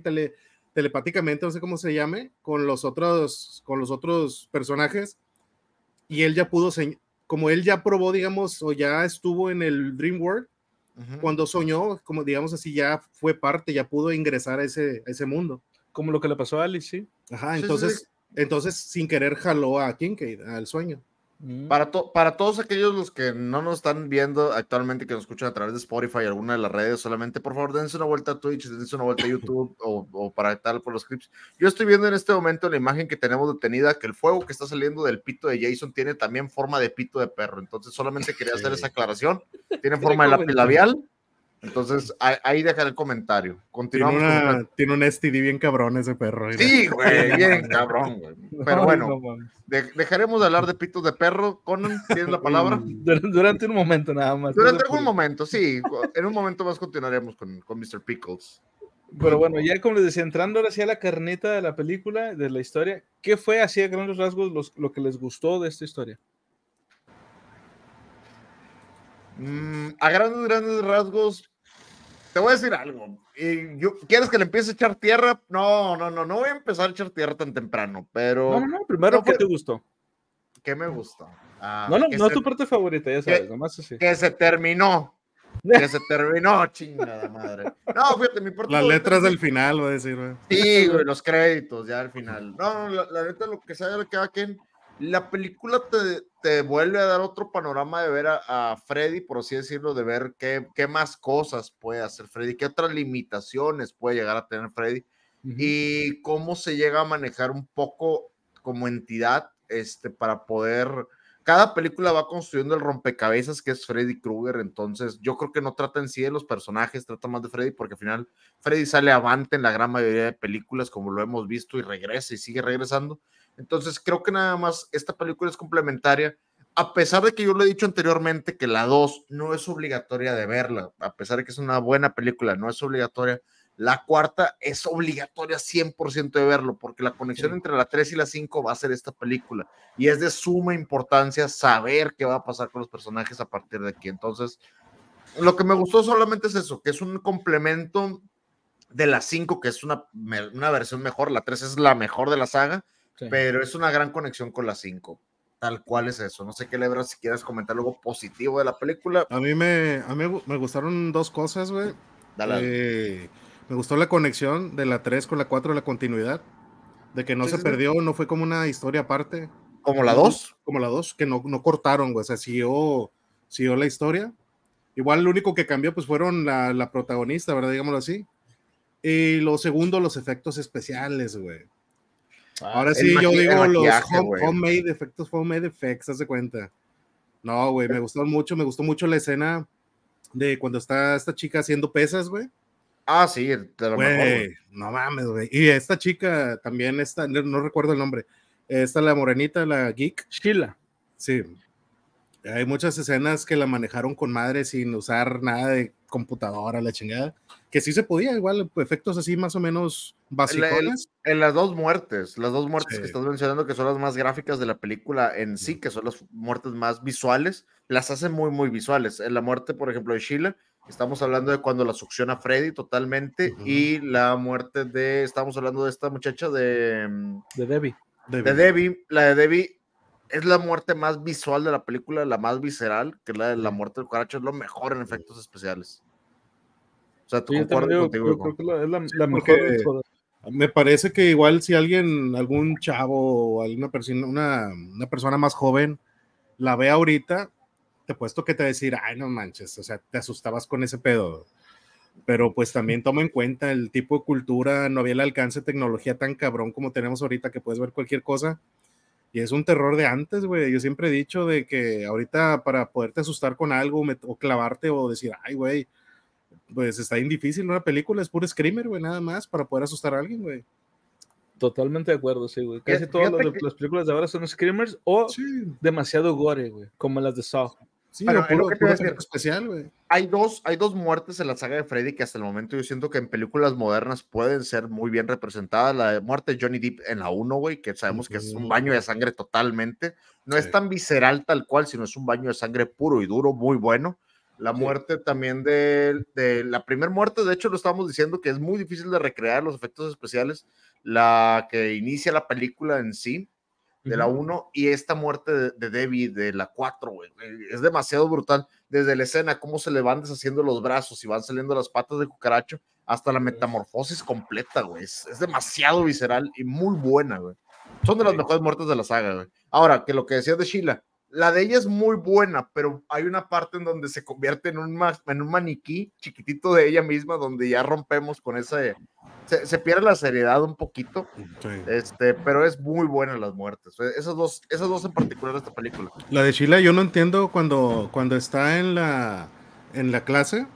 telepáticamente, no sé cómo se llame, con los otros, con los otros personajes y él ya pudo, como él ya probó, digamos, o ya estuvo en el Dream World, cuando soñó, como digamos así, ya fue parte, ya pudo ingresar a ese, ese mundo. Como lo que le pasó a Alice, sí. Ajá, entonces, entonces sin querer jaló a Kincaid al sueño. Para, para todos aquellos los que no nos están viendo actualmente, que nos escuchan a través de Spotify alguna de las redes, solamente por favor dense una vuelta a Twitch, dense una vuelta a YouTube o, o, para tal por los clips. Yo estoy viendo en este momento la imagen que tenemos detenida, que el fuego que está saliendo del pito de Jason tiene también forma de pito de perro. Entonces solamente quería hacer esa aclaración. Tiene forma de lápiz labial entonces, ahí dejar el comentario. Continuamos. Tiene, una, tiene un STD bien cabrón ese perro. Sí, güey, bien cabrón, güey. Pero bueno, dejaremos de hablar de pitos de perro. Conan, ¿tienes la palabra? Durante un momento nada más. Durante algún momento, sí. En un momento más continuaremos con, con Mr. Pickles. Pero bueno, ya como les decía, entrando ahora sí a la carnita de la película, de la historia, ¿qué fue así a grandes rasgos lo que les gustó de esta historia? Mm, a grandes, grandes rasgos, te voy a decir algo. yo, ¿Quieres que le empiece a echar tierra? No, no, no, no voy a empezar a echar tierra tan temprano, pero. No, no, no, primero, ¿qué te gustó? ¿Qué me gustó? Ah, no, no, no es tu parte favorita, ya sabes, nomás así. Que se terminó. Que se terminó, chingada madre. No, fíjate, mi parte. Las letras del final, voy a decir, güey. Sí, güey, los créditos, ya al final. No, la, la neta, lo que sabe que quien la película te, te, vuelve a dar otro panorama de ver a, Freddy, por así decirlo, de ver qué, qué, más cosas puede hacer Freddy, qué otras limitaciones puede llegar a tener Freddy y cómo se llega a manejar un poco como entidad este, para poder... Cada película va construyendo el rompecabezas que es Freddy Krueger, entonces yo creo que no trata en sí de los personajes, trata más de Freddy porque al final Freddy sale avante en la gran mayoría de películas como lo hemos visto y regresa y sigue regresando entonces creo que nada más esta película es complementaria, a pesar de que yo lo he dicho anteriormente que la 2 no es obligatoria de verla, a pesar de que es una buena película, no es obligatoria. La cuarta es obligatoria 100% de verlo, porque la conexión entre la 3 y la 5 va a ser esta película. Y es de suma importancia saber qué va a pasar con los personajes a partir de aquí. Entonces, lo que me gustó solamente es eso, que es un complemento de la 5, que es una, una versión mejor. La 3 es la mejor de la saga pero es una gran conexión con la 5. tal cual es eso. No sé qué lebras si quieres comentar algo positivo de la película. A mí me, a mí me gustaron dos cosas, güey. Eh, me gustó la conexión de la 3 con la 4, la continuidad. De que no se perdió, no fue como una historia aparte. ¿Como la 2? Como la 2, que no, no cortaron, güey. O sea, siguió, siguió la historia. Igual lo único que cambió, pues fueron la, la protagonista, ¿verdad? Digámoslo así. Y lo segundo, los efectos especiales, güey. Ah, Ahora sí, yo digo los homemade efectos, homemade effects, haz de cuenta. No, güey, me gustó mucho, me gustó mucho la escena de cuando está esta chica haciendo pesas, güey. Ah, sí, de lo mejor, No mames, güey. Y esta chica también, esta, no, recuerdo el nombre. Esta, la morenita, la geek. Sheila. Sí. Hay muchas escenas que la manejaron con madre sin usar nada de computadora, la chingada. Que sí se podía, igual, efectos así más o menos básicos. En, las dos muertes, las dos muertes que estás mencionando, que son las más gráficas de la película en sí, que son las muertes más visuales, las hacen muy, muy visuales. En la muerte, por ejemplo, de Sheila, estamos hablando de cuando la succiona Freddy totalmente, y la muerte de, estamos hablando de esta muchacha de... Mm, de Debbie. De Debbie, la de Debbie es la muerte más visual de la película, la más visceral, que la de la muerte del cucaracho, es lo mejor en efectos especiales. O sea, tú contigo. Creo, que es la, mejor. Me parece que igual si alguien, algún chavo o alguna persona, una, una persona más joven la ve ahorita, te puesto que te decir, ay, no manches, o sea, te asustabas con ese pedo. Pero pues también toma en cuenta el tipo de cultura, no había el alcance de tecnología tan cabrón como tenemos ahorita que puedes ver cualquier cosa. Y es un terror de antes, güey. Yo siempre he dicho de que ahorita para poderte asustar con algo o clavarte o decir, ay, güey, pues está bien difícil. Una película es puro screamer, güey, nada más para poder asustar a alguien, güey. Totalmente de acuerdo, sí, güey. Casi todas las, películas de ahora son screamers o demasiado gore, güey, como las de Saw. Sí, pero, puro, especial, güey. Hay dos, hay dos muertes en la saga de Freddy que hasta el momento yo siento que en películas modernas pueden ser muy bien representadas. La muerte de Johnny Depp en la 1, güey, que sabemos que es un baño de sangre totalmente. No es tan visceral tal cual, sino es un baño de sangre puro y duro, muy bueno. La muerte también de, de la primera muerte, de hecho lo estábamos diciendo que es muy difícil de recrear los efectos especiales. La que inicia la película en sí, de la 1 y esta muerte de, Debbie de la 4, güey. Es demasiado brutal. Desde la escena, cómo se le van deshaciendo los brazos y van saliendo las patas de cucaracho, hasta la metamorfosis completa, güey. Es, demasiado visceral y muy buena, güey. Son de las mejores muertes de la saga, güey. Ahora, que lo que decía de Sheila, la de ella es muy buena, pero hay una parte en donde se convierte en un, en un maniquí chiquitito de ella misma, donde ya rompemos con ese se, pierde la seriedad un poquito, este, pero es muy buena las muertes. Esas dos, esas dos en particular de esta película. La de Sheila, yo no entiendo cuando, cuando está en la, en la clase,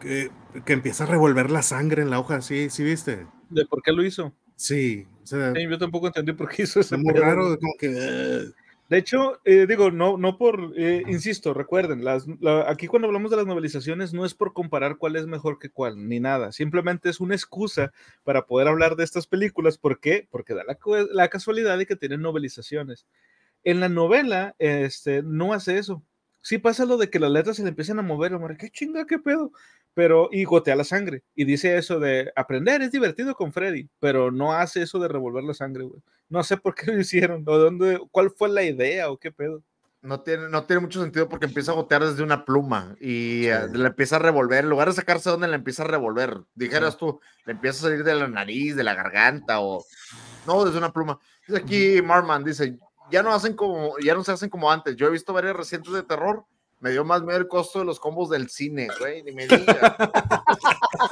que, que, empieza a revolver la sangre en la hoja, ¿sí, sí viste? ¿De por qué lo hizo? Sí. yo tampoco entendí por qué hizo eso. Es muy raro, como que... De hecho, eh, digo, no, no por, eh, insisto, recuerden, las, aquí cuando hablamos de las novelizaciones no es por comparar cuál es mejor que cuál, ni nada, simplemente es una excusa para poder hablar de estas películas. ¿Por qué? Porque da la, la casualidad de que tienen novelizaciones. En la novela, este, no hace eso. Sí pasa lo de que las letras se le empiezan a mover, amor, qué chinga, qué pedo pero y gotea la sangre. Y dice eso de aprender es divertido con Freddy, pero no hace eso de revolver la sangre, güey. No sé por qué lo hicieron, o dónde, cuál fue la idea o qué pedo. No tiene, no tiene mucho sentido porque empieza a gotear desde una pluma y eh, le empieza a revolver. En lugar de sacarse donde le empieza a revolver, dijeras tú, le empieza a salir de la nariz, de la garganta o. No, desde una pluma. Dice aquí Marman, dice: ya no hacen como, ya no se hacen como antes. Yo he visto varias recientes de terror me dio más miedo el costo de los combos del cine, güey, ni me digas.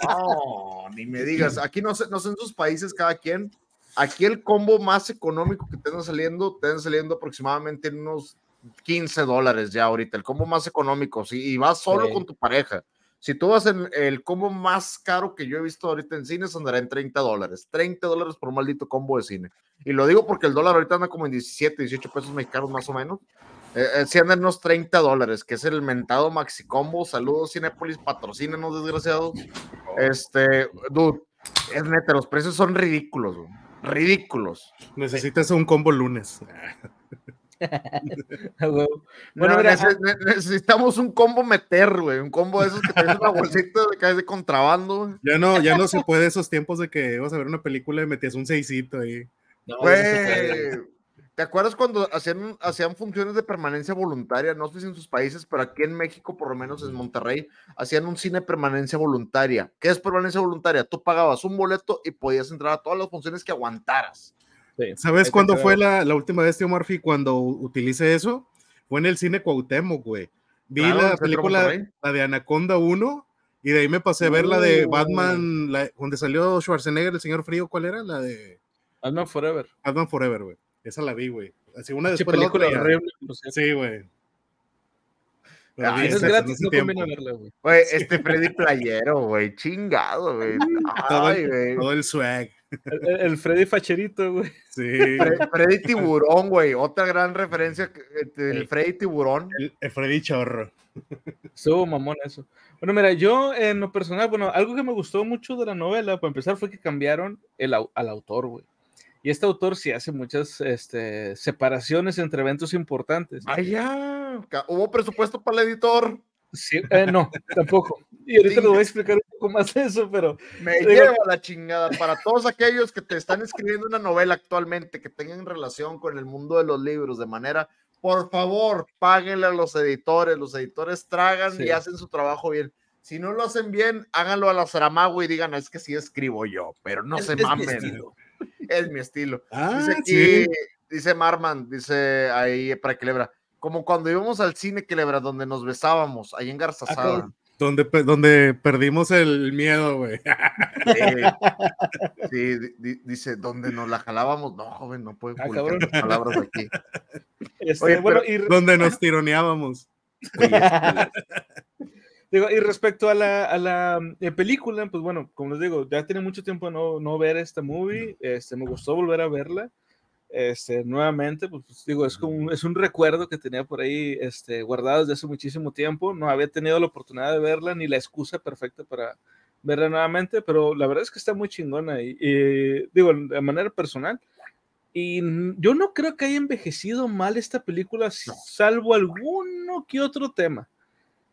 No, ni me digas. Aquí no sé, no sé en sus países cada quien. Aquí el combo más económico que te saliendo, te saliendo aproximadamente en unos 15 dólares ya ahorita. El combo más económico, sí, y vas solo con tu pareja. Si tú vas en el combo más caro que yo he visto ahorita en cines, andará en 30 dólares. 30 dólares por un maldito combo de cine. Y lo digo porque el dólar ahorita anda como en 17, 18 pesos mexicanos más o menos. Eh, eh, si andan unos 30 dólares, que es el mentado Maxi Combo. Saludos, Cinépolis, patrocínenos, desgraciados. Este, dude, es neta, los precios son ridículos, Ridículos. Necesitas un combo lunes. bueno, necesitamos un combo meter, güey. Un combo de esos que tienes una bolsita de, caes de contrabando. Ya no, ya no se puede esos tiempos de que ibas a ver una película y metías un seisito ahí. güey. ¿Te acuerdas cuando hacían, hacían funciones de permanencia voluntaria? No sé si en sus países, pero aquí en México, por lo menos en Monterrey, hacían un cine permanencia voluntaria. ¿Qué es permanencia voluntaria? Tú pagabas un boleto y podías entrar a todas las funciones que aguantaras. ¿Sabes cuándo fue la, la, última vez, tío Murphy, cuando utilicé eso? Fue en el cine Cuauhtémoc, güey. Vi la película, la de Anaconda 1, y de ahí me pasé a ver la de Batman, la, donde salió Schwarzenegger, el señor frío, ¿cuál era? La de... Batman Forever. Batman Forever, güey. Esa la vi, güey. Así una después la otra. Horrible, sí, güey. Ah, es gratis, no conviene verla, güey. Güey, este Freddy Playero, güey, chingado, güey. Todo, todo, el swag. El, Freddy Facherito, güey. Sí. Freddy Tiburón, güey. Otra gran referencia del el Freddy Tiburón. El, Freddy Chorro. Estuvo mamón eso. Bueno, mira, yo en lo personal, bueno, algo que me gustó mucho de la novela, para empezar, fue que cambiaron el, al autor, güey. Y este autor sí hace muchas este, separaciones entre eventos importantes. ¡Vaya! ¿Hubo presupuesto para el editor? Sí, eh, no, tampoco. Y ahorita lo voy a explicar un poco más de eso, pero. Me lleva la chingada. Para todos aquellos que te están escribiendo una novela actualmente que tengan relación con el mundo de los libros de manera. Por favor, páguenle a los editores. Los editores tragan y hacen su trabajo bien. Si no lo hacen bien, háganlo a la Saramago y digan, es que sí escribo yo, pero no se mamen es mi estilo. Ah, dice aquí, dice Marman, dice ahí para Quelebra, como cuando íbamos al cine Quelebra, donde nos besábamos, ahí en Garzazada. donde, donde perdimos el miedo, güey. Sí, dice, donde nos la jalábamos. No, joven, no puede ah, palabras aquí. Este, bueno, donde nos tironeábamos. Digo, y respecto a la, a la eh, película, pues bueno, como les digo, ya tiene mucho tiempo no, no ver esta movie, este, me gustó volver a verla, este, nuevamente, pues, pues digo, es, como, es un recuerdo que tenía por ahí este, guardado desde hace muchísimo tiempo, no había tenido la oportunidad de verla ni la excusa perfecta para verla nuevamente, pero la verdad es que está muy chingona y, digo, de manera personal, y yo no creo que haya envejecido mal esta película, salvo alguno que otro tema.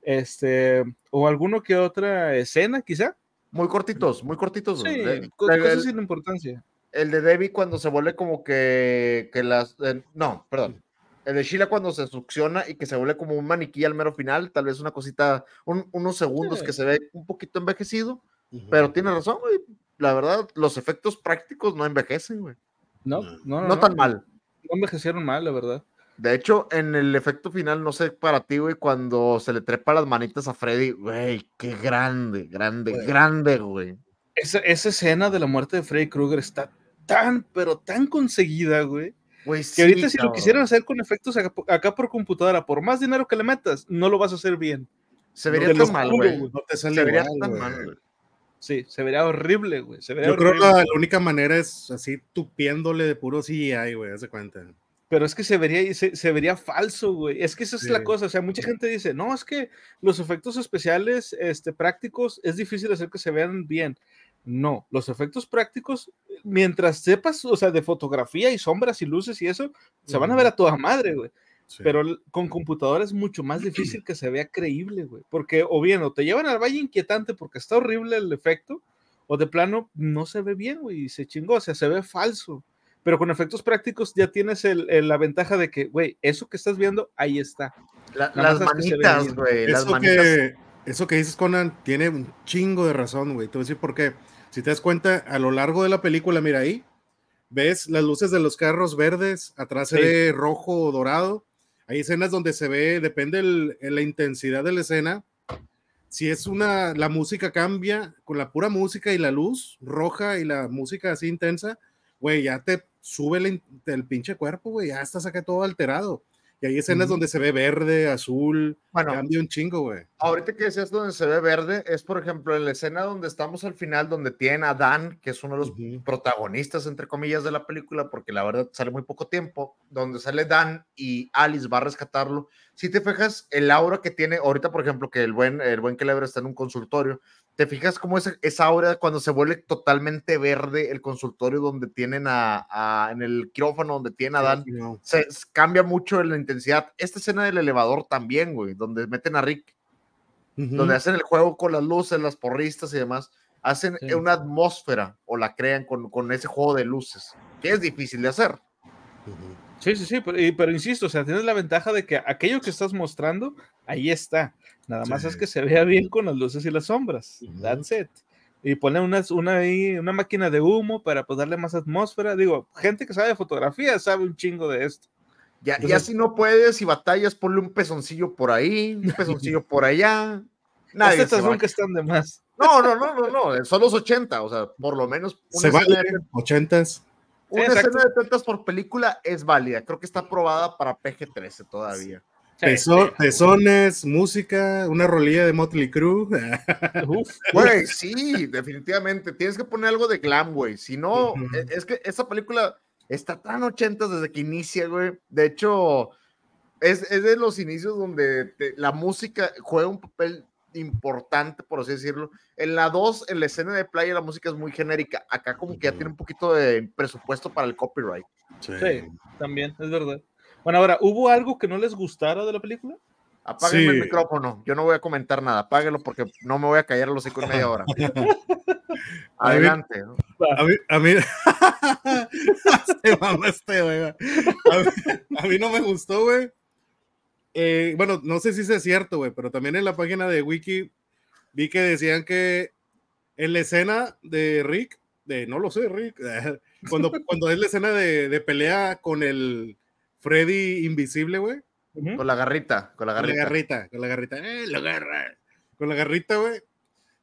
Este, o alguno que otra escena, quizá. Muy cortitos, muy cortitos. Sí, cosas sin importancia. El de Debbie cuando se vuelve como que, que las. Eh, no, perdón. El de Sheila cuando se succiona y que se vuelve como un maniquí al mero final, tal vez una cosita, unos segundos que se ve un poquito envejecido, pero tiene razón, güey. La verdad, los efectos prácticos no envejecen, güey. No, no, no, no, tan mal. No envejecieron mal, la verdad. De hecho, en el efecto final, no sé para ti, güey, cuando se le trepa las manitas a Freddy, güey, qué grande, grande, grande, güey. Esa, esa, escena de la muerte de Freddy Krueger está tan, pero tan conseguida, güey. que ahorita si lo quisieran hacer con efectos acá, por computadora, por más dinero que le metas, no lo vas a hacer bien. Se vería tan mal, güey. No te sale se vería tan mal, güey. Sí, se vería horrible, güey. Yo creo que la, única manera es así tupiéndole de puro CGI, güey, hace cuenta pero es que se vería, se, vería falso, güey. Es que esa es la cosa. O sea, mucha gente dice, no, es que los efectos especiales este, prácticos es difícil hacer que se vean bien. No, los efectos prácticos, mientras sepas, o sea, de fotografía y sombras y luces y eso, se van a ver a toda madre, güey. Pero con computadora es mucho más difícil que se vea creíble, güey. Porque o bien, o te llevan al valle inquietante porque está horrible el efecto, o de plano no se ve bien, güey, y se chingó, o sea, se ve falso pero con efectos prácticos ya tienes el, la ventaja de que, güey, eso que estás viendo, ahí está. las manitas, güey. Eso, que, eso que dices, Conan, tiene un chingo de razón, güey. Te voy a decir por qué. Si te das cuenta, a lo largo de la película, mira ahí, ves las luces de los carros verdes, atrás se ve rojo o dorado. Hay escenas donde se ve, depende de la intensidad de la escena. Si es una, la música cambia con la pura música y la luz roja y la música así intensa, güey, ya te sube el, pinche cuerpo, güey, ya está acá todo alterado. Y hay escenas donde se ve verde, azul, bueno, cambia un chingo, güey. Ahorita que decías donde se ve verde, es por ejemplo en la escena donde estamos al final, donde tienen a Dan, que es uno de los protagonistas, entre comillas, de la película, porque la verdad sale muy poco tiempo, donde sale Dan y Alice va a rescatarlo. Si te fijas, el aura que tiene, ahorita por ejemplo, que el buen, el buen Clever está en un consultorio, ¿Te fijas cómo es esa hora cuando se vuelve totalmente verde el consultorio donde tienen a, en el quirófano donde tienen a Dan? Se, cambia mucho la intensidad. Esta escena del elevador también, güey, donde meten a Rick, donde hacen el juego con las luces, las porristas y demás, hacen una atmósfera o la crean con, con, ese juego de luces, que es difícil de hacer. Sí, sí, sí, pero, pero insisto, o sea, tienes la ventaja de que aquello que estás mostrando, ahí está. Nada más es Sí. que se vea bien con las luces y las sombras. Ujú. That's it. Y poner una, una, ahí, una máquina de humo para pues, darle más atmósfera. Digo, gente que sabe de fotografía sabe un chingo de esto. Ya, Entonces- ya si no puedes y batallas, ponle un pezoncillo por ahí, un pezoncillo por allá. Las Nadie va. nunca están de más. No, no, no, no, no, son los 80, o sea, por lo menos Se una, vale, de, ochentas. una exacto. escena de tetas por película es válida. Creo que está aprobada para PG-13 todavía. Sí, Pezones, música, una rolilla de Motley Crue. Uf, Güey, sí, definitivamente. Tienes que poner algo de glam, güey. Si no, e- es que esa película está tan ochentas desde que inicia, güey. De hecho, es, es de los inicios donde te- la música juega un papel importante, por así decirlo. En la 2, en la escena de playa, la música es muy genérica. Acá como que ya tiene un poquito de presupuesto para el copyright. Sí. Sí, también, es verdad. Bueno, ahora, ¿hubo algo que no les gustara de la película? Apáguenme el micrófono. Yo no voy a comentar nada. Apáguelo porque no me voy a callar los hocico en media hora. A. Adelante. ¿no? A mí, a mí, se mama este, güey. A mí, a mí no me gustó, güey. Eh, bueno, no sé si es cierto, güey, pero también en la página de Wiki vi que decían que en la escena de Rick, de no lo sé, Rick, cuando, cuando es la escena de, de pelea con el Freddy invisible, güey. Con la garrita, con la con la garrita. garrita, con la garrita, eh, la garra, con la garrita, güey.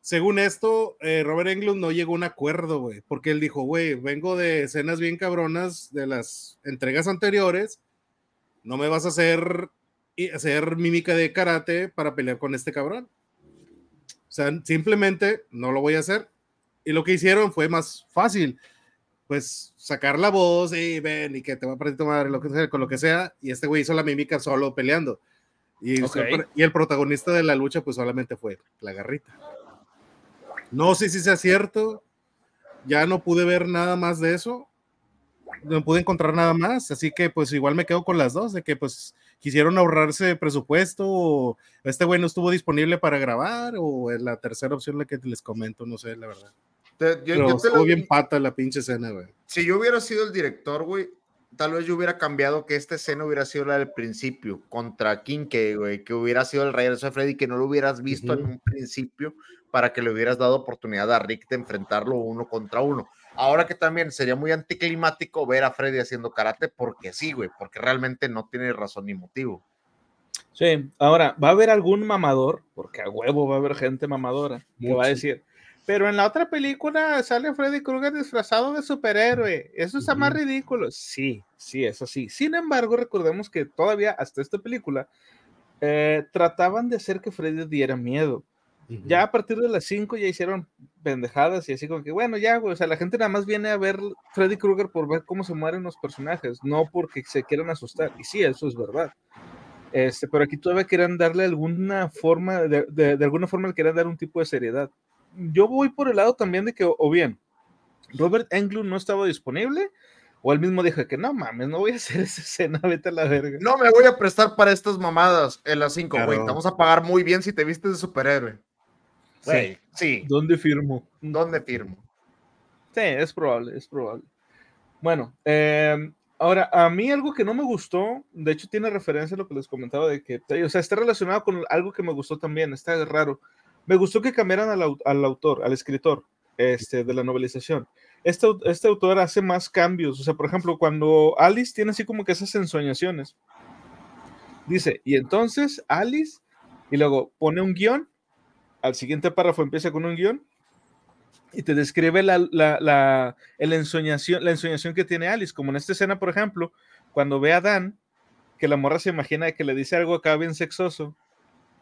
Según esto, eh, Robert Englund no llegó a un acuerdo, güey, porque él dijo, güey, vengo de escenas bien cabronas de las entregas anteriores, no me vas a hacer, y hacer mímica de karate para pelear con este cabrón. O sea, simplemente no lo voy a hacer. Y lo que hicieron fue más fácil, pues sacar la voz y ven y que te va a partir tu madre, lo que sea, con lo que sea. Y este güey hizo la mímica solo peleando. Y, Ok. y el protagonista de la lucha, pues solamente fue la garrita. No sé si sea cierto. Ya no pude ver nada más de eso. No pude encontrar nada más. Así que, pues, igual me quedo con las dos: de que, pues, quisieron ahorrarse presupuesto, o este güey no estuvo disponible para grabar, o es la tercera opción la que les comento, no sé, la verdad. Te- yo- Pero yo te lo- bien pata la pinche escena, güey. si yo hubiera sido el director, güey, tal vez yo hubiera cambiado que esta escena hubiera sido la del principio contra Kincaid, güey, que hubiera sido el regreso de Freddy, que no lo hubieras visto en un principio para que le hubieras dado oportunidad a Rick de enfrentarlo uno contra uno. Ahora que también sería muy anticlimático ver a Freddy haciendo karate, porque sí, güey, porque realmente no tiene razón ni motivo. Sí, ahora, ¿va a haber algún mamador? Porque a huevo va a haber gente mamadora que va a Mucho. decir, pero en la otra película sale Freddy Krueger disfrazado de superhéroe. Eso está más ridículo. Sí, sí, es así. Sin embargo, recordemos que todavía hasta esta película eh, trataban de hacer que Freddy diera miedo. Ya a partir de las 5 ya hicieron pendejadas y así como que, bueno, ya, güey, o sea, la gente nada más viene a ver Freddy Krueger por ver cómo se mueren los personajes, no porque se quieran asustar. Y sí, eso es verdad. Este, pero aquí todavía querían darle alguna forma, de, de- de alguna forma le querían dar un tipo de seriedad. Yo voy por el lado también de que, o, bien, Robert Englund no estaba disponible, o él mismo dijo que no mames, no voy a hacer esa escena, vete a la verga. No me voy a prestar para estas mamadas en las 5, güey. Claro. Te vamos a pagar muy bien si te vistes de superhéroe. Sí. Sí. ¿Dónde firmo? ¿Dónde firmo? Sí, es probable, es probable. Bueno, eh, ahora, a mí algo que no me gustó, de hecho tiene referencia a lo que les comentaba de que, o sea, está relacionado con algo que me gustó también, está raro. Me gustó que cambiaran al, au- al autor, al escritor este, de la novelización. Este, este autor hace más cambios, o sea, por ejemplo, cuando Alice tiene así como que esas ensoñaciones, dice, y entonces Alice, y luego pone un guion, al siguiente párrafo empieza con un guion, y te describe la, la, la, el ensoñación, la ensoñación que tiene Alice, como en esta escena, por ejemplo, cuando ve a Dan, que la morra se imagina que le dice algo acá bien sexoso,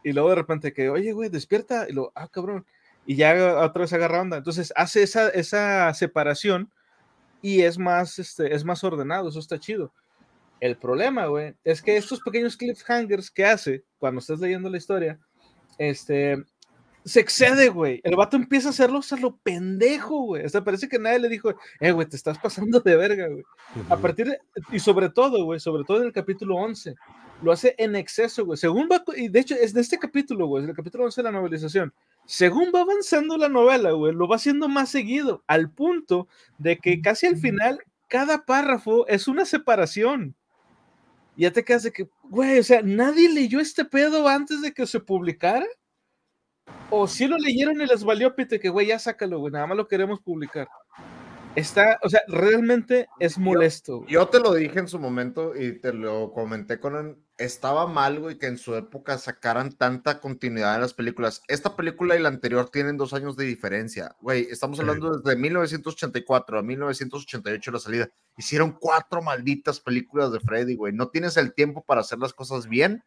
y luego de repente que, oye, güey, despierta, y lo, ah, cabrón, y ya otra vez agarra onda. Entonces hace esa, esa separación y es más, este, es más ordenado, eso está chido. El problema, güey, es que estos pequeños cliffhangers que hace cuando estás leyendo la historia, este, se excede, güey. El vato empieza a hacerlo a lo pendejo, güey. Hasta parece que nadie le dijo, eh, güey, te estás pasando de verga, güey. A partir de, y sobre todo, güey, sobre todo en el capítulo 11, lo hace en exceso, güey. Según va, y de hecho es de este capítulo, güey, es el capítulo 11 de la novelización. Según va avanzando la novela, güey, lo va haciendo más seguido, al punto de que casi al final cada párrafo es una separación. Ya te quedas de que, güey, o sea, nadie leyó este pedo antes de que se publicara. O si lo leyeron y les valió pite que, güey, ya sácalo, güey, nada más lo queremos publicar. Está, o sea, realmente es molesto. Yo, yo te lo dije en su momento y te lo comenté con él. Estaba mal, güey, que en su época sacaran tanta continuidad en las películas. Esta película y la anterior tienen dos años de diferencia. Güey, estamos hablando desde 1984 a 1988 la salida. Hicieron cuatro malditas películas de Freddy, güey. No tienes el tiempo para hacer las cosas bien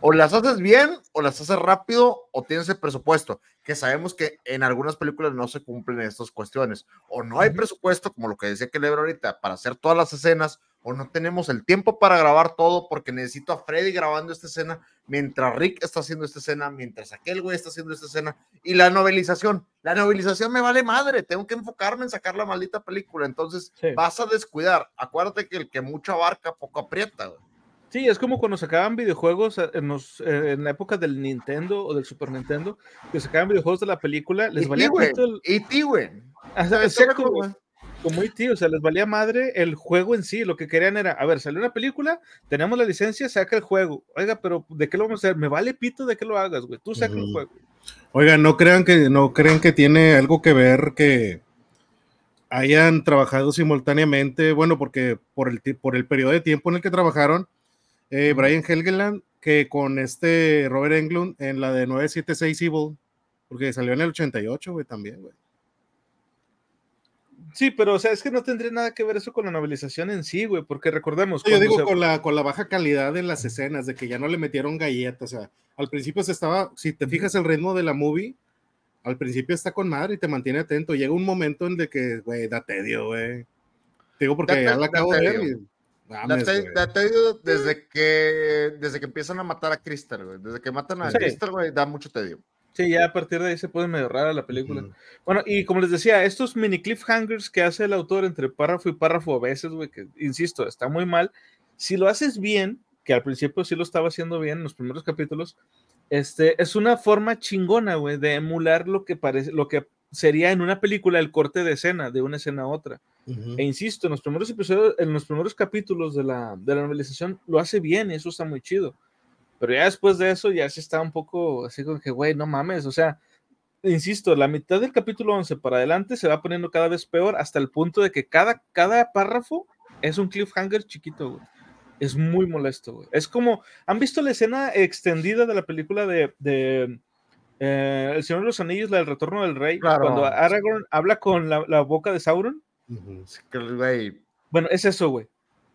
o las haces bien o las haces rápido o tienes el presupuesto, que sabemos que en algunas películas no se cumplen estas cuestiones. O no hay presupuesto, como lo que decía que Lebro ahorita, para hacer todas las escenas, o no tenemos el tiempo para grabar todo porque necesito a Freddy grabando esta escena mientras Rick está haciendo esta escena, mientras aquel güey está haciendo esta escena. Y la novelización, la novelización me vale madre, tengo que enfocarme en sacar la maldita película, entonces Sí. vas a descuidar. Acuérdate que el que mucho abarca, poco aprieta. güey. Sí, es como cuando sacaban videojuegos eh, en, los- eh, en la época del Nintendo o del Super Nintendo, que sacaban videojuegos de la película, les Y valía güey, el- y ti, güey. Como IT, o sea, les valía madre el juego en sí, lo que querían era, a ver, salió una película, tenemos la licencia, saca el juego. Oiga, pero ¿de qué lo vamos a hacer? Me vale pito de que lo hagas, güey. Tú saca el juego. Oigan, no crean que no creen que tiene algo que ver que hayan trabajado simultáneamente, bueno, porque por el, ti- por el periodo de tiempo en el que trabajaron, eh, Brian Helgeland, que con este Robert Englund en la de 976 Evil, porque salió en el 88, güey, también, güey. Sí, pero o sea, es que no tendría nada que ver eso con la novelización en sí, güey, porque recordemos. Yo digo se- con la, con la baja calidad de las escenas, de que ya no le metieron galletas, o sea, al principio se estaba, si te fijas el ritmo de la movie, al principio está con madre y te mantiene atento. Llega un momento en de que, güey, da tedio, güey. Te digo porque Da ya la acabo de ver tedio. La mames, te- la te digo desde que, desde que empiezan a matar a Crystal, güey. Desde que matan a Sí. Crystal, güey, da mucho tedio. Sí, ya a partir de ahí se puede medio rara la película. Ujú. Bueno, y como les decía, estos mini cliffhangers que hace el autor entre párrafo y párrafo a veces, güey, que insisto, está muy mal. Si lo haces bien, que al principio sí lo estaba haciendo bien en los primeros capítulos, este es una forma chingona, güey, de emular lo que parece, lo que sería en una película el corte de escena, de una escena a otra. E insisto, en los primeros episodios, en los primeros capítulos de la, de la novelización lo hace bien y eso está muy chido. Pero ya después de eso ya se está un poco así como que, güey, no mames, o sea, insisto, la mitad del capítulo 11 para adelante se va poniendo cada vez peor hasta el punto de que cada, cada párrafo es un cliffhanger chiquito, güey. Es muy molesto, güey. Es como, ¿han visto la escena extendida de la película de, de, eh, El Señor de los Anillos, la del Retorno del Rey? Claro. Cuando Aragorn habla con la, la boca de Sauron. Ujú. Así que, güey, Bueno, es eso, güey.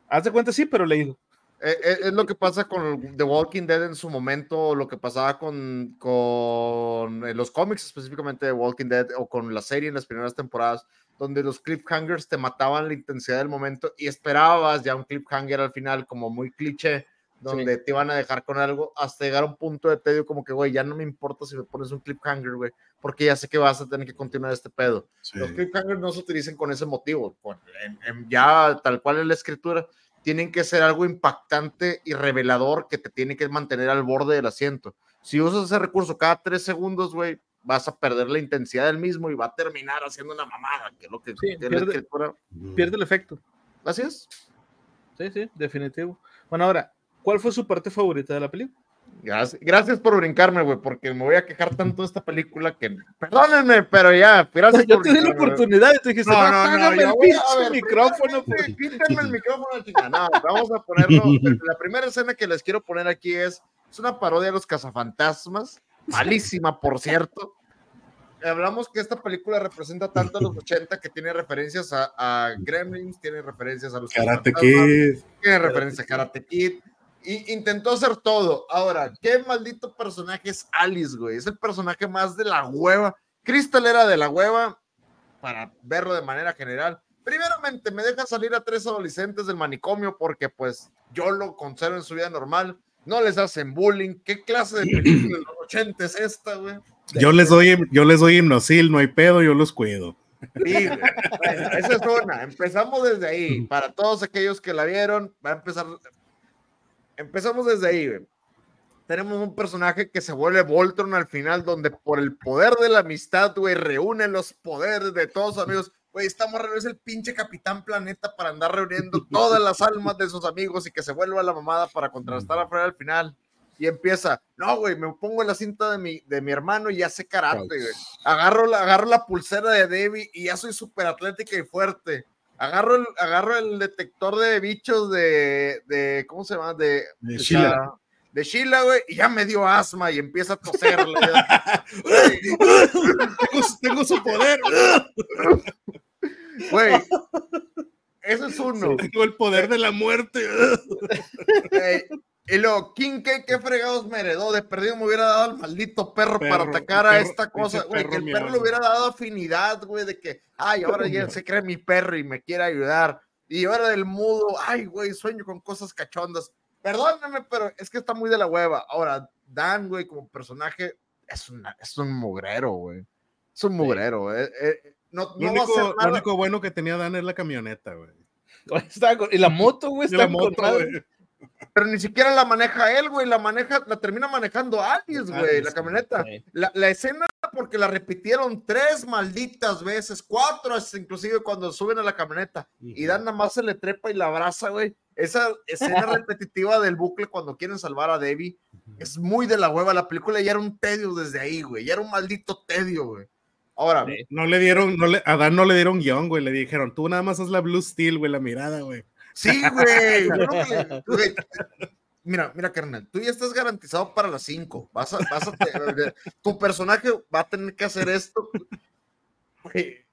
Haz de cuenta, sí, pero leído. eh, eh, es lo que pasa con The Walking Dead en su momento, lo que pasaba con, con los cómics, específicamente de Walking Dead, o con la serie en las primeras temporadas, donde los cliffhangers te mataban la intensidad del momento y esperabas ya un cliffhanger al final, como muy cliché, donde te iban a dejar con algo, hasta llegar a un punto de tedio, como que, güey, ya no me importa si me pones un cliffhanger, güey, porque ya sé que vas a tener que continuar este pedo. Sí. Los cliffhangers no se utilizan con ese motivo. con- en- en ya tal cual es la escritura, tienen que ser algo impactante y revelador que te tiene que mantener al borde del asiento. Si usas ese recurso cada tres segundos, güey, vas a perder la intensidad del mismo y va a terminar haciendo una mamada, que es lo que Sí, que la pierde- escritura. Pierde el efecto. Así es. Sí, sí, definitivo. Bueno, ahora, ¿cuál fue su parte favorita de la película? Gracias, gracias por brincarme, güey, porque me voy a quejar tanto de esta película que. Perdónenme, pero ya, gracias Yo por te di la oportunidad y te dijiste, No, no, no, no, el ver, micrófono. por- Quítenme el micrófono, chingada. No, vamos a ponerlo. La primera escena que les quiero poner aquí es, es una parodia de los cazafantasmas, malísima, por cierto. Hablamos que esta película representa tanto a los 80 que tiene referencias a, a Gremlins, tiene referencias a los Karate Kid. tiene referencia a Karate Kid. Y intentó hacer todo. Ahora, qué maldito personaje es Alice, güey. Es el personaje más de la hueva. Crystal era de la hueva, para verlo de manera general. Primeramente, me deja salir a tres adolescentes del manicomio porque, pues, yo lo conservo en su vida normal. No les hacen bullying. ¿Qué clase de película de los 80 es esta, güey? Yo les doy, yo les doy hipnosil, no hay pedo, yo los cuido. Sí. Bueno, esa es una. Empezamos desde ahí. Para todos aquellos que la vieron, va a empezar. Empezamos desde ahí, güey. Tenemos un personaje que se vuelve Voltron al final, donde por el poder de la amistad, güey, reúne los poderes de todos sus amigos. Güey, estamos es el pinche Capitán Planeta para andar reuniendo todas las almas de sus amigos y que se vuelva la mamada para contrastar a Fred al final. Y empieza, no, güey, me pongo la cinta de mi, de mi hermano y hace karate, güey. Agarro la, agarro la pulsera de Debbie y ya soy súper atlética y fuerte. Agarro el, agarro el detector de bichos de, de ¿cómo se llama? De, de Sheila de Sheila, güey, y ya me dio asma y empieza a toser. tengo, su poder. Güey, eso es uno. tengo el poder de la muerte. Y luego, ¿quién qué, qué fregados me heredó? De perdido me hubiera dado al maldito perro, para atacar a esta cosa, güey. Que el perro le hubiera dado afinidad, güey, de que, ay, ahora ya se cree mi perro y me quiere ayudar. Y ahora del mudo, ay, güey, sueño con cosas cachondas. Perdóname, pero es que está muy de la hueva. Ahora, Dan, güey, como personaje, es, es un mugrero, güey. Es un mugrero, eh, eh, no, lo, único, lo, único, bueno que tenía Dan es la camioneta, güey. y la moto, güey, está la moto, güey. Pero ni siquiera la maneja él, güey, la maneja, la termina manejando Alice, güey, la camioneta. La, la, escena, porque la repitieron tres malditas veces, cuatro, inclusive cuando suben a la camioneta, y Dan nada más se le trepa y la abraza, güey. Esa escena repetitiva del bucle cuando quieren salvar a Debbie es muy de la hueva. La película ya era un tedio desde ahí, güey. Ya era un maldito tedio, güey. Ahora, no le dieron, no le, a Dan no le dieron guion, güey. Le dijeron, tú nada más haz la Blue Steel, güey, la mirada, güey. Sí, güey. Mira, mira, carnal, tú ya estás garantizado para las 5. Vas a, vas a tu personaje va a tener que hacer esto.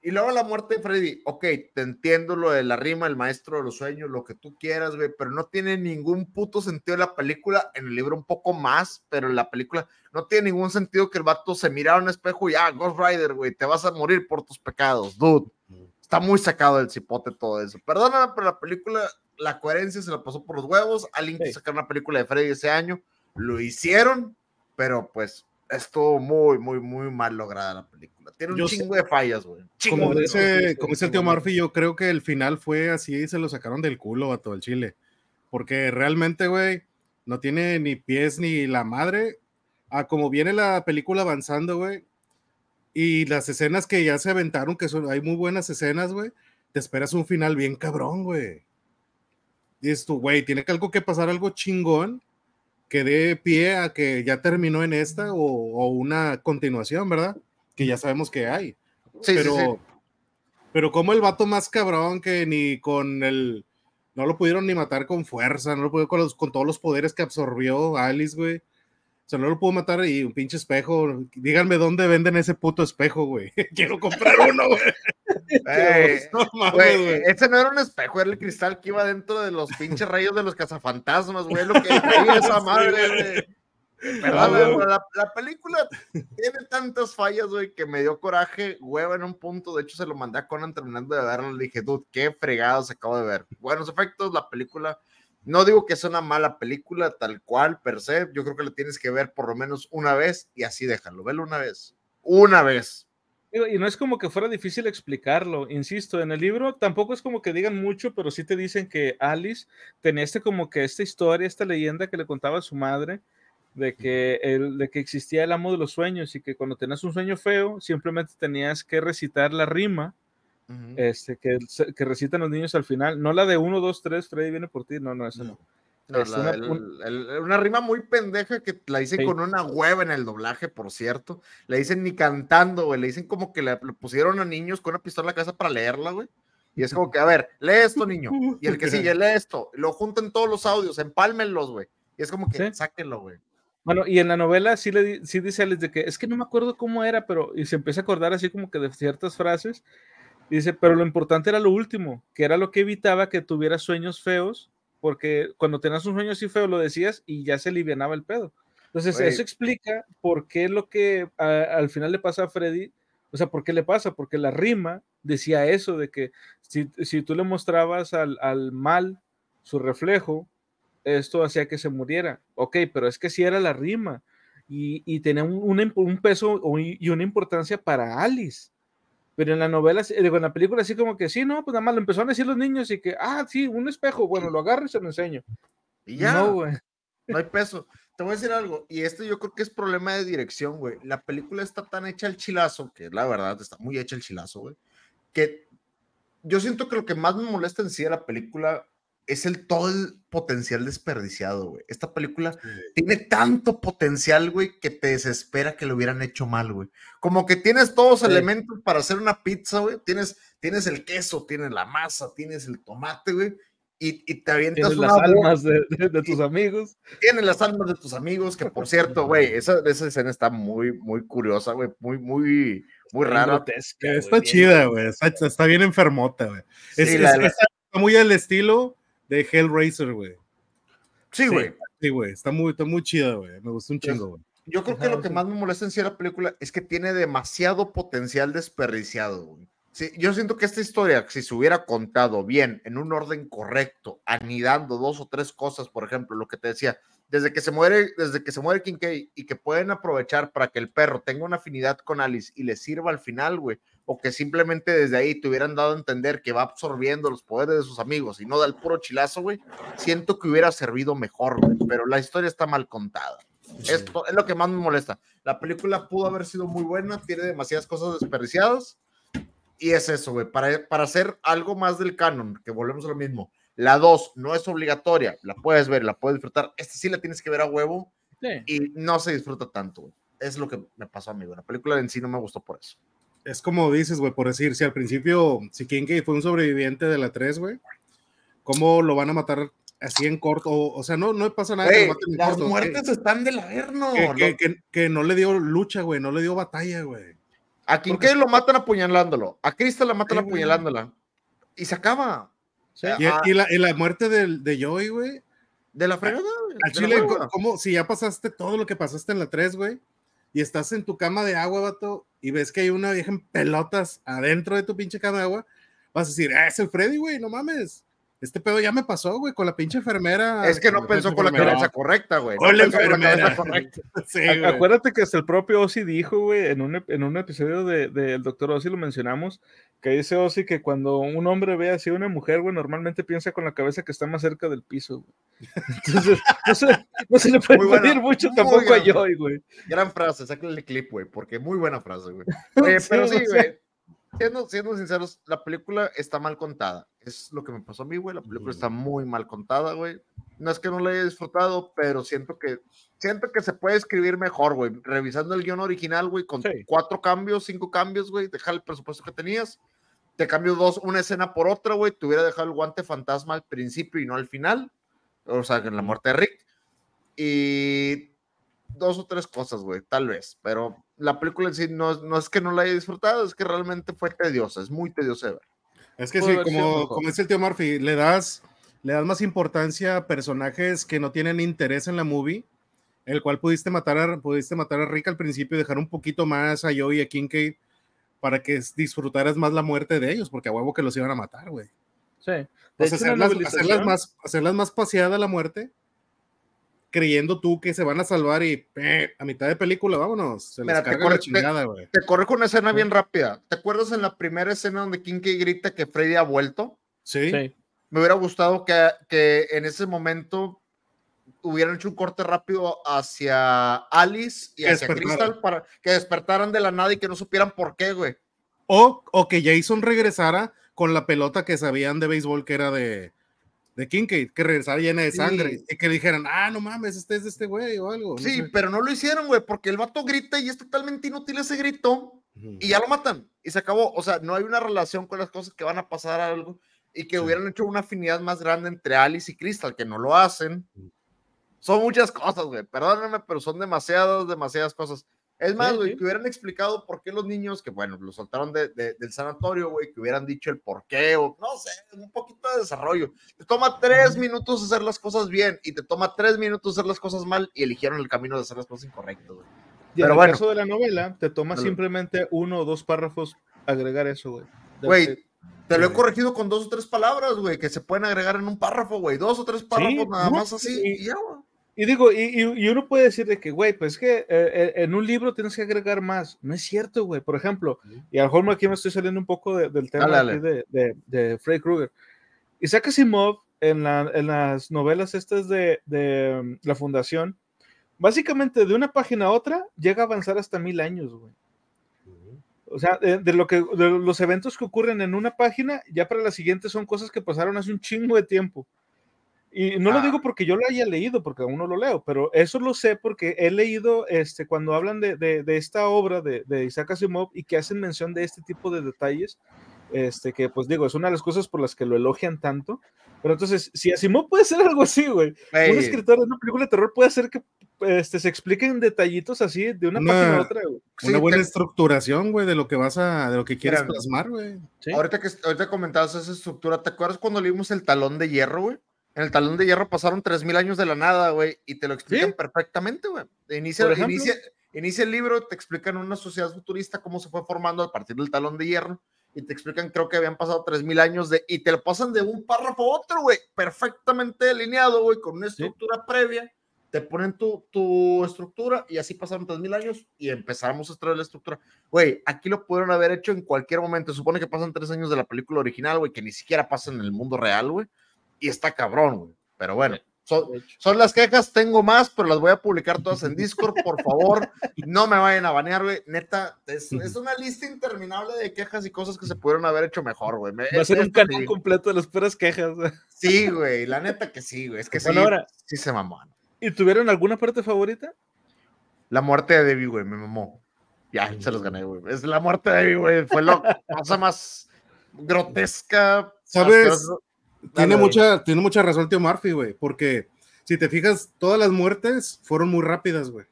Y luego la muerte de Freddy, ok, te entiendo lo de la rima, el maestro de los sueños, lo que tú quieras, güey, pero no tiene ningún puto sentido la película, en el libro un poco más, pero en la película no tiene ningún sentido que el vato se mira a un espejo y, ah, Ghost Rider, güey, te vas a morir por tus pecados, dude. Está muy sacado del cipote todo eso. Perdóname, pero la película, la coherencia se la pasó por los huevos. Alguien que sacar una película de Freddy ese año, lo hicieron, pero pues estuvo muy, muy, muy mal lograda la película. Tiene un chingo de fallas, güey. Como dice, como dice el tío Murphy, yo creo que el final fue así y se lo sacaron del culo a todo el chile. Porque realmente, güey, no tiene ni pies ni la madre. A como viene la película avanzando, güey. Y las escenas que ya se aventaron, que son, hay muy buenas escenas, güey. Te esperas un final bien cabrón, güey. Dices tú, güey, tiene que algo que pasar algo chingón que dé pie a que ya terminó en esta o, una continuación, ¿verdad? Que ya sabemos que hay. Sí, pero, sí, pero como el vato más cabrón que ni con el... No lo pudieron ni matar con fuerza, no lo pudieron con, con todos los poderes que absorbió Alice, güey. O sea, no lo pudo matar y un pinche espejo. Díganme dónde venden ese puto espejo, güey. Quiero comprar uno, güey. no, güey, ese no era un espejo, era el cristal que iba dentro de los pinches rayos de los cazafantasmas, güey. Lo que traía esa madre, güey. Perdón, la, la, película tiene tantas fallas, güey, que me dio coraje, güey, en un punto. De hecho, se lo mandé a Conan terminando de verlo. Le dije, dude, qué fregado se acabo de ver. Buenos efectos, la película no digo que sea una mala película tal cual, per se. Yo creo que la tienes que ver por lo menos una vez y así déjalo. Velo una vez. Una vez. Y no es como que fuera difícil explicarlo, insisto, en el libro tampoco es como que digan mucho, pero sí te dicen que Alice tenía este como que esta historia, esta leyenda que le contaba a su madre, de que, el, de que existía el amo de los sueños y que cuando tenías un sueño feo, simplemente tenías que recitar la rima este, que, que recitan los niños al final. No la de 1, 2, 3, Freddy viene por ti. No, no, eso no. una, rima muy pendeja que la dicen con una hueva en el doblaje, por cierto. Le dicen ni cantando, güey. Le dicen como que le, pusieron a niños con una pistola a casa para leerla, güey. Y es como que, a ver, lee esto, niño. Y el que sigue, lee esto. Lo juntan todos los audios, empálmenlos, güey. Y es como que, sáquenlo, güey. Bueno, y en la novela sí, le, sí dice a de que es que no me acuerdo cómo era, pero y se empieza a acordar así como que de ciertas frases Dice, pero lo importante era lo último, que era lo que evitaba que tuvieras sueños feos, porque cuando tenías un sueño así feo lo decías y ya se alivianaba el pedo. Entonces, eso explica por qué lo que al final le pasa a Freddy, o sea, ¿por qué le pasa? Porque la rima decía eso, de que si, si tú le mostrabas al, al, mal su reflejo, esto hacía que se muriera. Ok, pero es que sí era la rima y, y tenía un, un peso y una importancia para Alice. Pero en la novela, digo, en la película, así como que sí, no, pues nada más lo empezaron a decir los niños y que, ah, sí, un espejo, bueno, lo agarro y se lo enseño. Y ya. No, güey. No hay peso. Te voy a decir algo, y esto yo creo que es problema de dirección, güey. La película está tan hecha el chilazo, que la verdad está muy hecha el chilazo, güey, que yo siento que lo que más me molesta en sí de la película es el todo el potencial desperdiciado, güey. Esta película tiene tanto potencial, güey, que te desespera que lo hubieran hecho mal, güey. Como que tienes todos los elementos para hacer una pizza, güey. Tienes, tienes el queso, tienes la masa, tienes el tomate, güey. Y, y, te avientas tienes las almas de, de, tus amigos. Tienes las almas de tus amigos, que por cierto, güey, esa, esa escena está muy, muy curiosa, güey, muy, muy, muy rara. está chida, güey, está, está, bien enfermota, güey. Sí, es, la, es, la... está muy al estilo de Hellraiser, güey. Sí, güey. Sí, güey, está muy, está muy chida, güey. Me gustó un chingo, güey. Yo creo que lo que más me molesta en sí la película es que tiene demasiado potencial desperdiciado, güey. Sí, yo siento que esta historia, si se hubiera contado bien, en un orden correcto, anidando dos o tres cosas, por ejemplo, lo que te decía, desde que se muere, desde que se muere Kincaid y que pueden aprovechar para que el perro tenga una afinidad con Alice y le sirva al final, güey, o que simplemente desde ahí te hubieran dado a entender que va absorbiendo los poderes de sus amigos y no da el puro chilazo, güey, siento que hubiera servido mejor, güey, pero la historia está mal contada. Esto es lo que más me molesta. La película pudo haber sido muy buena, tiene demasiadas cosas desperdiciadas y es eso, güey, para, para hacer algo más del canon, que volvemos a lo mismo. La 2 no es obligatoria, la puedes ver, la puedes disfrutar. Esta sí la tienes que ver a huevo sí. y no se disfruta tanto, güey. Es lo que me pasó a mí, güey. La película en sí no me gustó por eso. Es como dices, güey, por decir, si al principio, si Kincaid fue un sobreviviente de la 3, güey, ¿cómo lo van a matar así en corto? O, o sea, no, no pasa nada. Wey, que las corto. muertes que, están del averno. Que, que, que, que no le dio lucha, güey, no le dio batalla, güey. A Kincaid lo matan apuñalándolo. A Crystal la matan apuñalándola. Y se acaba. Sí. Y, y, la, y, la, muerte de, de Joey, güey. De la fregada. Al Chile, ¿cómo? Si ya pasaste todo lo que pasaste en la 3, güey. Y estás en tu cama de agua, vato. Y ves que hay una vieja en pelotas adentro de tu pinche cama de agua. Vas a decir, ah, es el Freddy, güey, no mames. Este pedo ya me pasó, güey, con la pinche enfermera. Es que no pensó con la cabeza correcta, güey. Con no la enfermera. sí, Acuérdate que hasta el propio Ozzy dijo, güey, en un, en un episodio del de, doctor Ozzy lo mencionamos, que dice Ozzy que cuando un hombre ve así a una mujer, güey, normalmente piensa con la cabeza que está más cerca del piso, güey. Entonces, no se, no se le puede muy pedir mucho tampoco gran, a Joy, güey. Gran frase, sáquenle el clip, güey, porque muy buena frase, güey. Oye, pero sí, güey. Siendo, siendo, sinceros, la película está mal contada. Es lo que me pasó a mí, güey. La película está muy mal contada, güey. No es que no la haya disfrutado, pero siento que siento que se puede escribir mejor, güey. Revisando el guion original, güey, con sí. cuatro cambios, cinco cambios, güey. Dejar el presupuesto que tenías. Te cambio dos, una escena por otra, güey. Te hubiera dejado el guante fantasma al principio y no al final. O sea, en la muerte de Rick. Y dos o tres cosas, güey, tal vez. Pero la película en sí no, no, es que no la haya disfrutado, es que realmente fue tediosa, es muy tediosa de ver. Es que sí, como, como es el tío Murphy, le das, le das más importancia a personajes que no tienen interés en la movie, el cual pudiste matar a, pudiste matar a Rick al principio y dejar un poquito más a Joey y a Kincaid para que disfrutaras más la muerte de ellos, porque a huevo que los iban a matar, güey. Sí. O sea, hacerlas, hacerlas, más, hacerlas más paseada la muerte creyendo tú que se van a salvar y eh, a mitad de película, vámonos. Se Mira, les te, corre, la chingada, te, te corre con una escena bien rápida. ¿Te acuerdas en la primera escena donde Kinky grita que Freddy ha vuelto? Sí. sí. Me hubiera gustado que, que en ese momento hubieran hecho un corte rápido hacia Alice y hacia Crystal para que despertaran de la nada y que no supieran por qué, güey. O, o que Jason regresara con la pelota que sabían de béisbol que era de, de Kincaid, que regresara llena de sangre sí. y que dijeran, ah, no mames, este es de este güey o algo. No sí, sé. pero no lo hicieron, güey, porque el vato grita y es totalmente inútil ese grito uh -huh. y ya lo matan y se acabó. O sea, no hay una relación con las cosas que van a pasar a algo y que sí. hubieran hecho una afinidad más grande entre Alice y Crystal, que no lo hacen. Uh -huh. Son muchas cosas, güey, perdónenme, pero son demasiadas, demasiadas cosas. Es más, güey, sí, sí. que hubieran explicado por qué los niños, que bueno, los soltaron de, de, del sanatorio, güey, que hubieran dicho el por qué, o no sé, un poquito de desarrollo. Te toma tres minutos hacer las cosas bien y te toma tres minutos hacer las cosas mal y eligieron el camino de hacer las cosas incorrectas, güey. Y Pero en bueno, el caso de la novela, te toma simplemente uno o dos párrafos agregar eso, güey. Güey, te lo he corregido con dos o tres palabras, güey, que se pueden agregar en un párrafo, güey. Dos o tres párrafos sí, nada más así y, y ya, güey. Y digo, y, y, uno puede decir de que, güey, pues que eh, eh, en un libro tienes que agregar más. No es cierto, güey. Por ejemplo, y a lo mejor aquí me estoy saliendo un poco de, del tema dale, dale. De, de, de, Freddy Krueger. Isaac Asimov, en, la, en las novelas estas de, de um, la Fundación, básicamente de una página a otra llega a avanzar hasta mil años, güey. O sea, de, de lo que, de los eventos que ocurren en una página, ya para la siguiente son cosas que pasaron hace un chingo de tiempo. Y no lo Ah. digo porque yo lo haya leído, porque aún no lo leo, pero eso lo sé porque he leído este, cuando hablan de, de- de esta obra de, de Isaac Asimov y que hacen mención de este tipo de detalles, este, que pues digo, es una de las cosas por las que lo elogian tanto. Pero entonces, si Asimov puede ser algo así, güey, Güey, un escritor de una película de terror puede hacer que este, se expliquen detallitos así de una, Una- página a otra, güey. sí, Una buena te- estructuración, güey, de lo que vas a, de lo que quieres Mira, plasmar, güey. ¿sí? Ahorita que ahorita comentabas esa estructura, ¿te acuerdas cuando leímos el talón de hierro, güey? En el talón de hierro pasaron 3000 años de la nada, güey, y te lo explican Sí. perfectamente, güey. Inicia, el libro, te explican una sociedad futurista cómo se fue formando a partir del talón de hierro, y te explican, creo que habían pasado 3000 años de, y te lo pasan de un párrafo a otro, güey, perfectamente delineado, güey, con una Sí. estructura previa. Te ponen tu, tu estructura y así pasaron 3000 años y empezamos a extraer la estructura. Güey, aquí lo pudieron haber hecho en cualquier momento. Supone que pasan tres años de la película original, güey, que ni siquiera pasan en el mundo real, güey. Y está cabrón, güey. Pero bueno, son, son las quejas, tengo más, pero las voy a publicar todas en Discord, por favor. No me vayan a banear, güey. Neta, es, es una lista interminable de quejas y cosas que se pudieron haber hecho mejor, güey. Me- Va a ser un canal sí. completo de las puras quejas. güey. Sí, güey, la neta que sí, güey. Es que sí, ahora- sí se mamó. ¿Y tuvieron alguna parte favorita? La muerte de Debbie, güey, me mamó. Ya, se los gané, güey. Es la muerte de Debbie, güey. Fue la cosa más grotesca. ¿Sabes? Tiene mucha, tiene mucha razón Tío Murphy, güey, porque si te fijas, todas las muertes fueron muy rápidas, güey.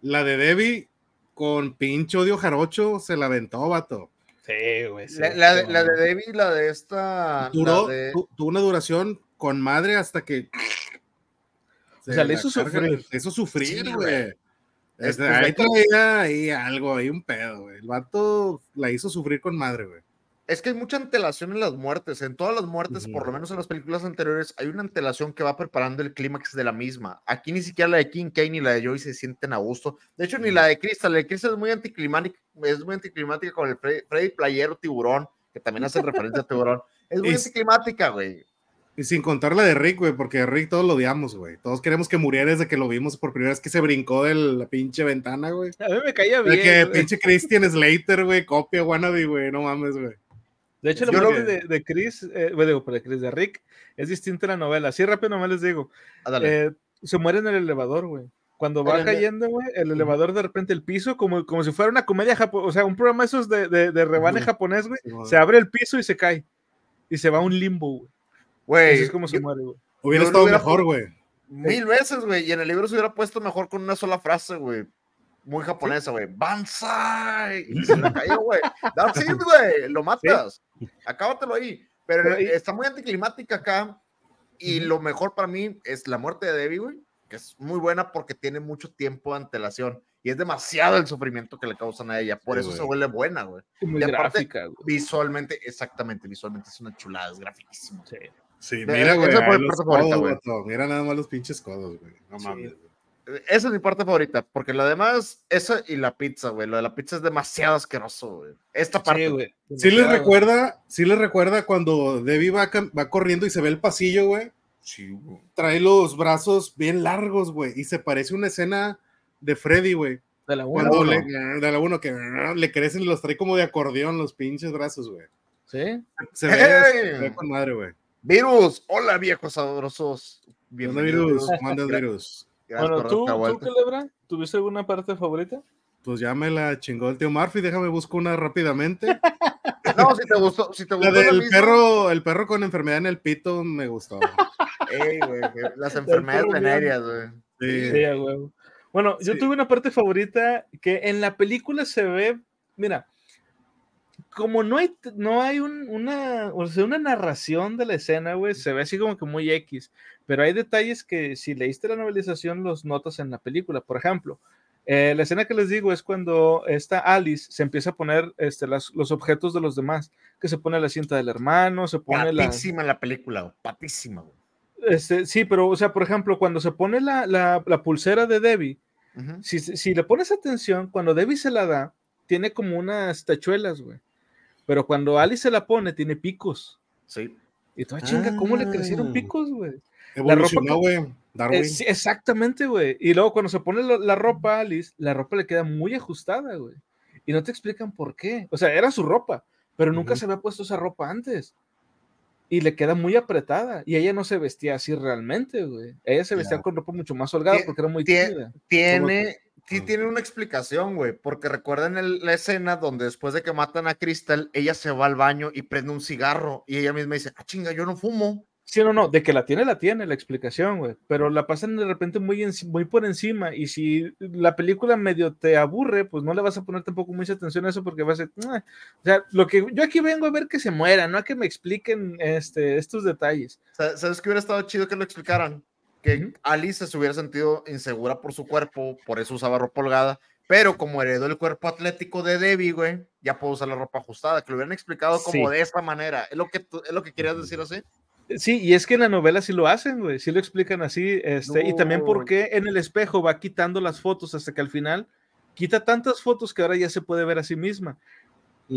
La de Debbie con pinche odio jarocho se la aventó, vato. Sí, güey. La, la de, la de Debbie, la de esta. Duró, la de- tu- tuvo una duración con madre hasta que. O sea, le hizo sufrir. Le hizo sufrir, Sí, güey. Este, Este, ahí traía ahí algo, ahí un pedo, güey. El vato la hizo sufrir con madre, güey. Es que hay mucha antelación en las muertes. En todas las muertes, por lo menos en las películas anteriores, hay una antelación que va preparando el clímax de la misma. Aquí ni siquiera la de King Kane ni la de Joy se sienten a gusto. De hecho, ni la de Crystal. La de Crystal es muy anticlimática, es muy anticlimática con el Freddy, Freddy Playero Tiburón, que también hace referencia a Tiburón. Es muy Y- anticlimática, güey. Y sin contar la de Rick, güey, porque a Rick todos lo odiamos, güey. Todos queremos que muriera desde que lo vimos por primera vez que se brincó de la pinche ventana, güey. A mí me caía De bien. que güey. pinche Christian Slater, güey, copia wannabe, güey, no mames, güey. De hecho, la muerte de, de Chris, eh, bueno, de Chris, de Rick, es distinta a la novela. Así rápido nomás les digo. Ándale. Eh, se muere en el elevador, güey. Cuando va cayendo, güey, el elevador de repente el piso, como, como si fuera una comedia japonesa, o sea, un programa esos de, de, de rebane japonés, güey. Se abre el piso y se cae. Y se va a un limbo, güey. Güey, Así es como se yo- muere, güey. Hubiera estado hubiera- mejor, güey. mil veces, güey. Y en el libro se hubiera puesto mejor con una sola frase, güey. Muy japonesa, güey. Banzai. Y se le cayó, güey. That's it, güey. Lo matas. Acábatelo ahí. Pero, ahí- está muy anticlimática acá. Y lo mejor para mí es la muerte de Debbie, güey. Que es muy buena porque tiene mucho tiempo de antelación. Y es demasiado el sufrimiento que le causan a ella. Por Sí, eso se güey. vuelve buena, güey. Y Muy aparte- gráfica, güey. Visualmente, exactamente. Visualmente es una chulada. Es grafiquísimo. Sí. Sí, mira, güey. Mira nada más los pinches codos, güey. No Sí. mames. güey. Esa es mi parte favorita, porque lo demás, esa y la pizza, güey. Lo de la pizza es demasiado asqueroso, güey. Esta parte. Sí, güey. Sí les recuerda, sí les recuerda cuando Debbie va, va corriendo y se ve el pasillo, güey. Sí, güey. Trae los brazos bien largos, güey. Y se parece una escena de Freddy, güey. De la una, Cuando uno. le, de la uno que le crecen y los trae como de acordeón los pinches brazos, güey. Sí. Se ve, ¡Ey! se ve con madre, güey. Virus, hola viejos sabrosos. ¿Qué onda, Bienvenidos. virus? ¿Cómo andas, virus? Gracias Bueno, ¿tú, ¿tú. Culebra? ¿Tuviste alguna parte favorita? Pues ya me la chingó el tío Murphy. Déjame busco una rápidamente. No, si te gustó, si te La gustó la del perro, el perro con enfermedad en el pito me gustó. Ey, güey, las enfermedades venéreas, güey. Sí. Sí, huevo. Bueno, yo Sí. tuve una parte favorita que en la película se ve, mira, como no hay, no hay un- una, o sea, una narración de la escena, güey, se ve así como que muy X, pero hay detalles que si leíste la novelización los notas en la película. Por ejemplo, eh, la escena que les digo es cuando esta Alice se empieza a poner este, las- los objetos de los demás, que se pone la cinta del hermano, se pone la... Patísima la película, patísima, güey. Este, sí, pero, o sea, por ejemplo, cuando se pone la, la- la pulsera de Debbie, si, si le pones atención, cuando Debbie se la da, tiene como unas tachuelas, güey. Pero cuando Alice se la pone, tiene picos. Sí. Y toda chinga, ¿cómo le crecieron Ah. picos, güey? Evolucionó, ropa güey. Darwin. Eh, sí, exactamente, güey. Y luego cuando se pone la, la ropa a Alice, la ropa le queda muy ajustada, güey. y no te explican por qué. O sea, era su ropa, pero nunca se había puesto esa ropa antes. Y le queda muy apretada. Y ella no se vestía así realmente, güey. Ella se vestía con ropa mucho más holgada porque era muy tímida. Tiene, sí tiene una explicación, güey, porque recuerden la escena donde después de que matan a Crystal, ella se va al baño y prende un cigarro y ella misma dice, ah, chinga, yo no fumo. Sí, no, no, de que la tiene, la tiene, la explicación, güey, pero la pasan de repente muy, muy por encima y si la película medio te aburre, pues no le vas a poner tampoco mucha atención a eso porque va a ser, o sea, lo que yo aquí vengo a ver que se muera, no a que me expliquen este, estos detalles. ¿Sabes que hubiera estado chido que lo explicaran? Que Alice se hubiera sentido insegura por su cuerpo, por eso usaba ropa holgada, pero como heredó el cuerpo atlético de Debbie, güey, ya puedo usar la ropa ajustada, que lo hubieran explicado como de esa manera. ¿Es lo que, es lo que querías decir así? Sí, y es que en la novela sí lo hacen, güey, sí lo explican así, este, y también porque en el espejo va quitando las fotos hasta que al final quita tantas fotos que ahora ya se puede ver a sí misma.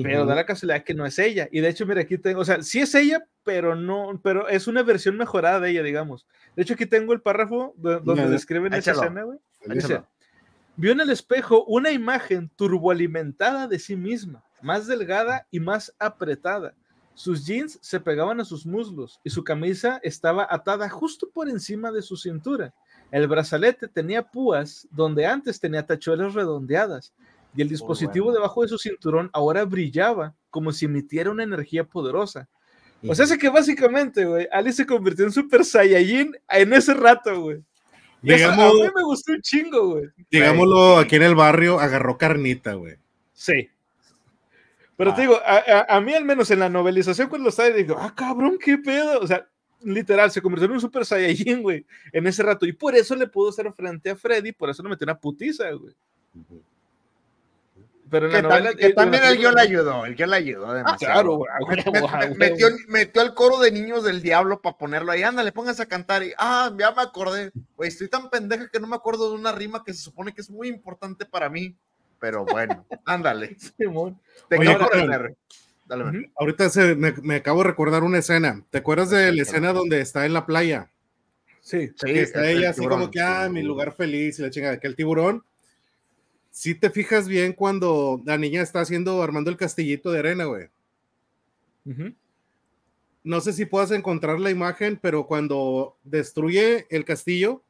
Pero da la casualidad que no es ella. Y de hecho, mira, aquí tengo, o sea, sí es ella, pero no, pero es una versión mejorada de ella, digamos. De hecho, aquí tengo el párrafo donde describen esa escena, güey. Dice, vio en el espejo una imagen turboalimentada de sí misma, más delgada y más apretada sus jeans se pegaban a sus muslos y su camisa estaba atada justo por encima de su cintura. El brazalete tenía púas donde antes tenía tachuelas redondeadas y el dispositivo debajo de su cinturón ahora brillaba como si emitiera una energía poderosa. O sea, que básicamente, güey, Alice se convirtió en Super Saiyajin en ese rato, güey. a mí me gustó un chingo, güey. Digámoslo, aquí en el barrio agarró carnita, güey. Sí. Pero te ah. digo, a, mí al menos en la novelización cuando lo estaba, digo, ah, cabrón, qué pedo. O sea, literal, se convirtió en un Super Saiyajin, güey, en ese rato. Y por eso le pudo hacer frente a Freddy, por eso le metió una putiza, güey. Pero en la novela, que también el guion le ayudó, el guion le ayudó Ah, claro, güey. metió, metió, al coro de niños del diablo para ponerlo ahí, ándale, pónganse a cantar. Y, ah, ya me acordé. Güey, estoy tan pendeja que no me acuerdo de una rima que se supone que es muy importante para mí pero bueno, ándale. Ahorita se, me, acabo de recordar una escena. ¿Te acuerdas de la escena donde está en la playa? Sí, sí. está ella así como que, ah, mi lugar feliz y la chingada, que el tiburón. Si te fijas bien cuando la niña está haciendo, armando el castillito de arena, güey. No sé si puedas encontrar la imagen, pero cuando destruye el castillo,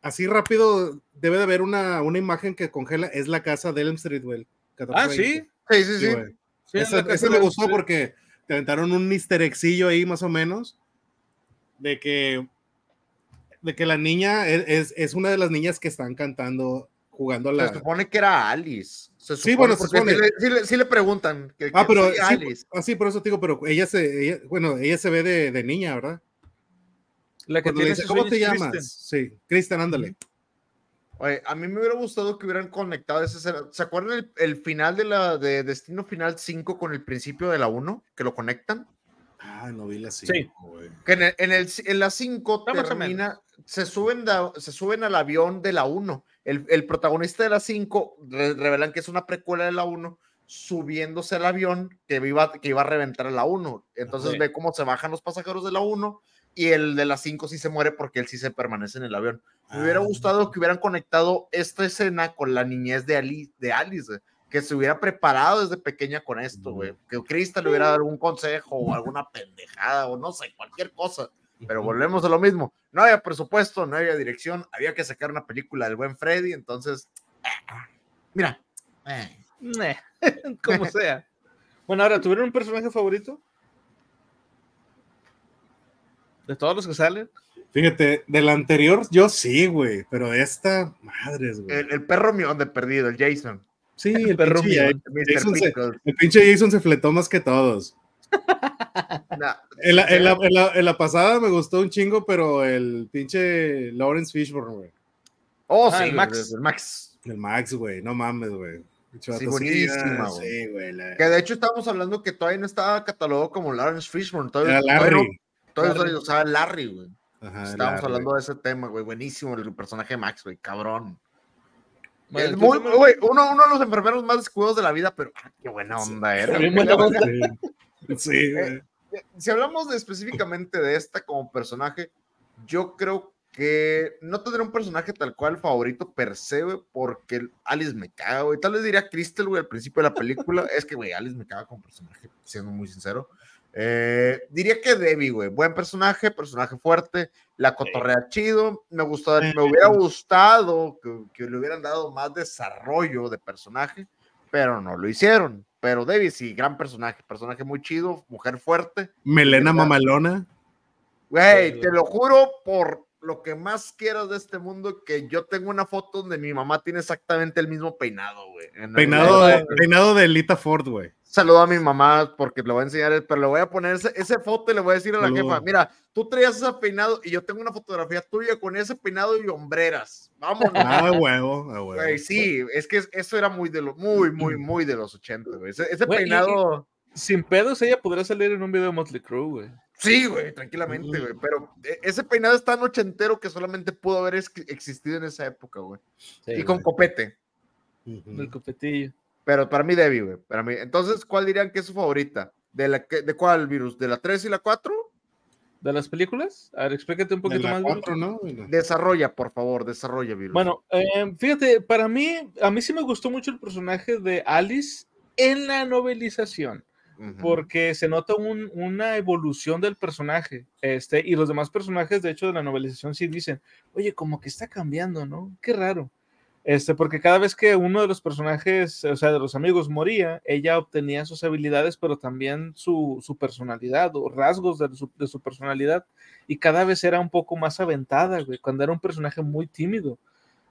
así rápido debe de haber una, una imagen que congela, es la casa de Elm Street, güey. Ah, sí. Sí, sí, sí. ese, me gustó porque te aventaron un easter ahí más o menos de que de que la niña es, es, una de las niñas que están cantando jugando a la... Se supone que era Alice. sí, bueno, se supone. Sí, le, preguntan. Que, ah, pero sí, Alice. Ah, sí, por eso te digo, pero ella se, bueno, ella se ve de, de niña, ¿verdad? La que tiene ¿Cómo te llamas? Sí, Cristian, ándale. Oye, a mí me hubiera gustado que hubieran conectado ese. ¿Se acuerdan el, final de la de Destino Final 5 con el principio de la 1? Que lo conectan. Ah, no vi la 5. Sí. Que en, el, en, el, en la 5 termina. Se suben, se suben al avión de la 1. El, el protagonista de la 5 revelan que es una precuela de la 1 subiéndose al avión que iba, que iba a reventar la 1. Entonces ve cómo se bajan los pasajeros de la 1 y el de las 5 sí se muere porque él sí se permanece en el avión. Me hubiera ah. gustado que hubieran conectado esta escena con la niñez de, Ali, de Alice, que se hubiera preparado desde pequeña con esto, güey. Que Krista le hubiera dado algún consejo o alguna pendejada o no sé, cualquier cosa. Pero volvemos a lo mismo. No había presupuesto, no había dirección, había que sacar una película del buen Freddy, entonces, mira, eh. como sea. Bueno, ahora, ¿tuvieron un personaje favorito? de todos los que salen. Fíjate, del anterior yo sí, güey, pero de esta, madres, güey. El, perro mío de perdido, el Jason. Sí, el, perro mío. el pinche Jason se fletó más que todos. en, la, pasada me gustó un chingo, pero el pinche Lawrence Fishburne, güey. Oh, ah, sí, el Max. El Max. El Max, güey, no mames, güey. Sí, buenísima, güey. güey Que de hecho estábamos hablando que todavía no estaba catalogado como Lawrence Fishburne. Todavía, Larry. Larry. o sea, Larry, güey. Estábamos hablando de ese tema, güey. Buenísimo el personaje de Max, güey. Cabrón. uno, uno, de los enfermeros más descuidados de la vida, pero ah, qué buena onda era. Sí, eh, eh, si hablamos específicamente de esta como personaje, yo creo que no tendré un personaje tal cual favorito per se, güey, porque Alice me caga, güey. Tal vez diría Crystal, güey, al principio de la película. es que, güey, Alice me caga como personaje, siendo muy sincero. Eh, diría que Debbie, güey, buen personaje, personaje fuerte, la cotorrea chido. Me, gustó, me hubiera gustado que, que, le hubieran dado más desarrollo de personaje, pero no lo hicieron. Pero Debbie sí, gran personaje, personaje muy chido, mujer fuerte. Melena mamalona. Güey, te lo juro por lo que más quiero de este mundo, que yo tengo una foto donde mi mamá tiene exactamente el mismo peinado, güey. Peinado, de, peinado de Lita Ford, güey. Saludo a mi mamá porque le voy a enseñar, pero le voy a poner ese, foto y le voy a decir a la jefa, mira, tú traías ese peinado y yo tengo una fotografía tuya con ese peinado y hombreras. Vámonos. Ah, huevo, ah, huevo. sí, es que eso era muy de los, muy, muy, muy de los 80, güey. Ese, peinado... sin pedos, ella podría salir en un video de Motley Crue, güey. Sí, güey, tranquilamente, güey. Pero e, ese peinado es tan ochentero que solamente pudo haber existido en esa época, güey. y con copete. El copetillo. Pero para mí, Debbie, güey. Para mí. Entonces, ¿cuál dirían que es su favorita? ¿De, la, ¿De cuál virus? ¿De la 3 y la 4? ¿De las películas? A ver, explícate un poquito más. 4, ¿no? Desarrolla, por favor, desarrolla, virus. Bueno, eh, fíjate, para mí, a mí sí me gustó mucho el personaje de Alice en la novelización porque se nota una evolución del personaje, este, y los demás personajes, de hecho, de la novelización sí dicen, oye, como que está cambiando, ¿no? Qué raro. Este, porque cada vez que uno de los personajes, o sea, de los amigos moría, ella obtenía sus habilidades, pero también su, personalidad o rasgos de su, de su, personalidad, y cada vez era un poco más aventada, güey, cuando era un personaje muy tímido.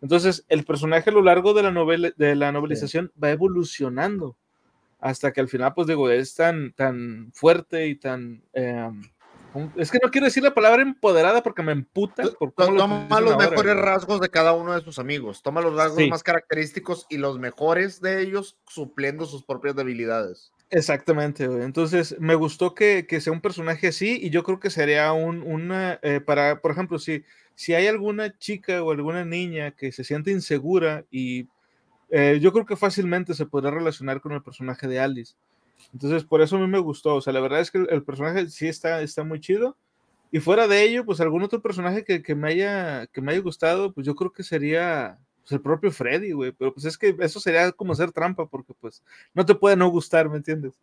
Entonces, el personaje a lo largo de la, novela, de la novelización va evolucionando hasta que al final, pues digo, es tan, tan fuerte y tan... Em, es que no quiero decir la palabra empoderada porque me emputa. Por toma los mejores rasgos de cada uno de sus amigos, toma los rasgos más característicos y los mejores de ellos supliendo sus propias debilidades. Exactamente, entonces me gustó que, que, sea un personaje así y yo creo que sería un, una, eh, para, por ejemplo, si, si hay alguna chica o alguna niña que se siente insegura y eh, yo creo que fácilmente se podría relacionar con el personaje de Alice. Entonces, por eso a mí me gustó. O sea, la verdad es que el, personaje sí está, está muy chido. Y fuera de ello, pues algún otro personaje que, que, me, haya, que me haya gustado, pues yo creo que sería pues, el propio Freddy, güey. Pero pues es que eso sería como hacer trampa, porque pues no te puede no gustar, ¿me entiendes?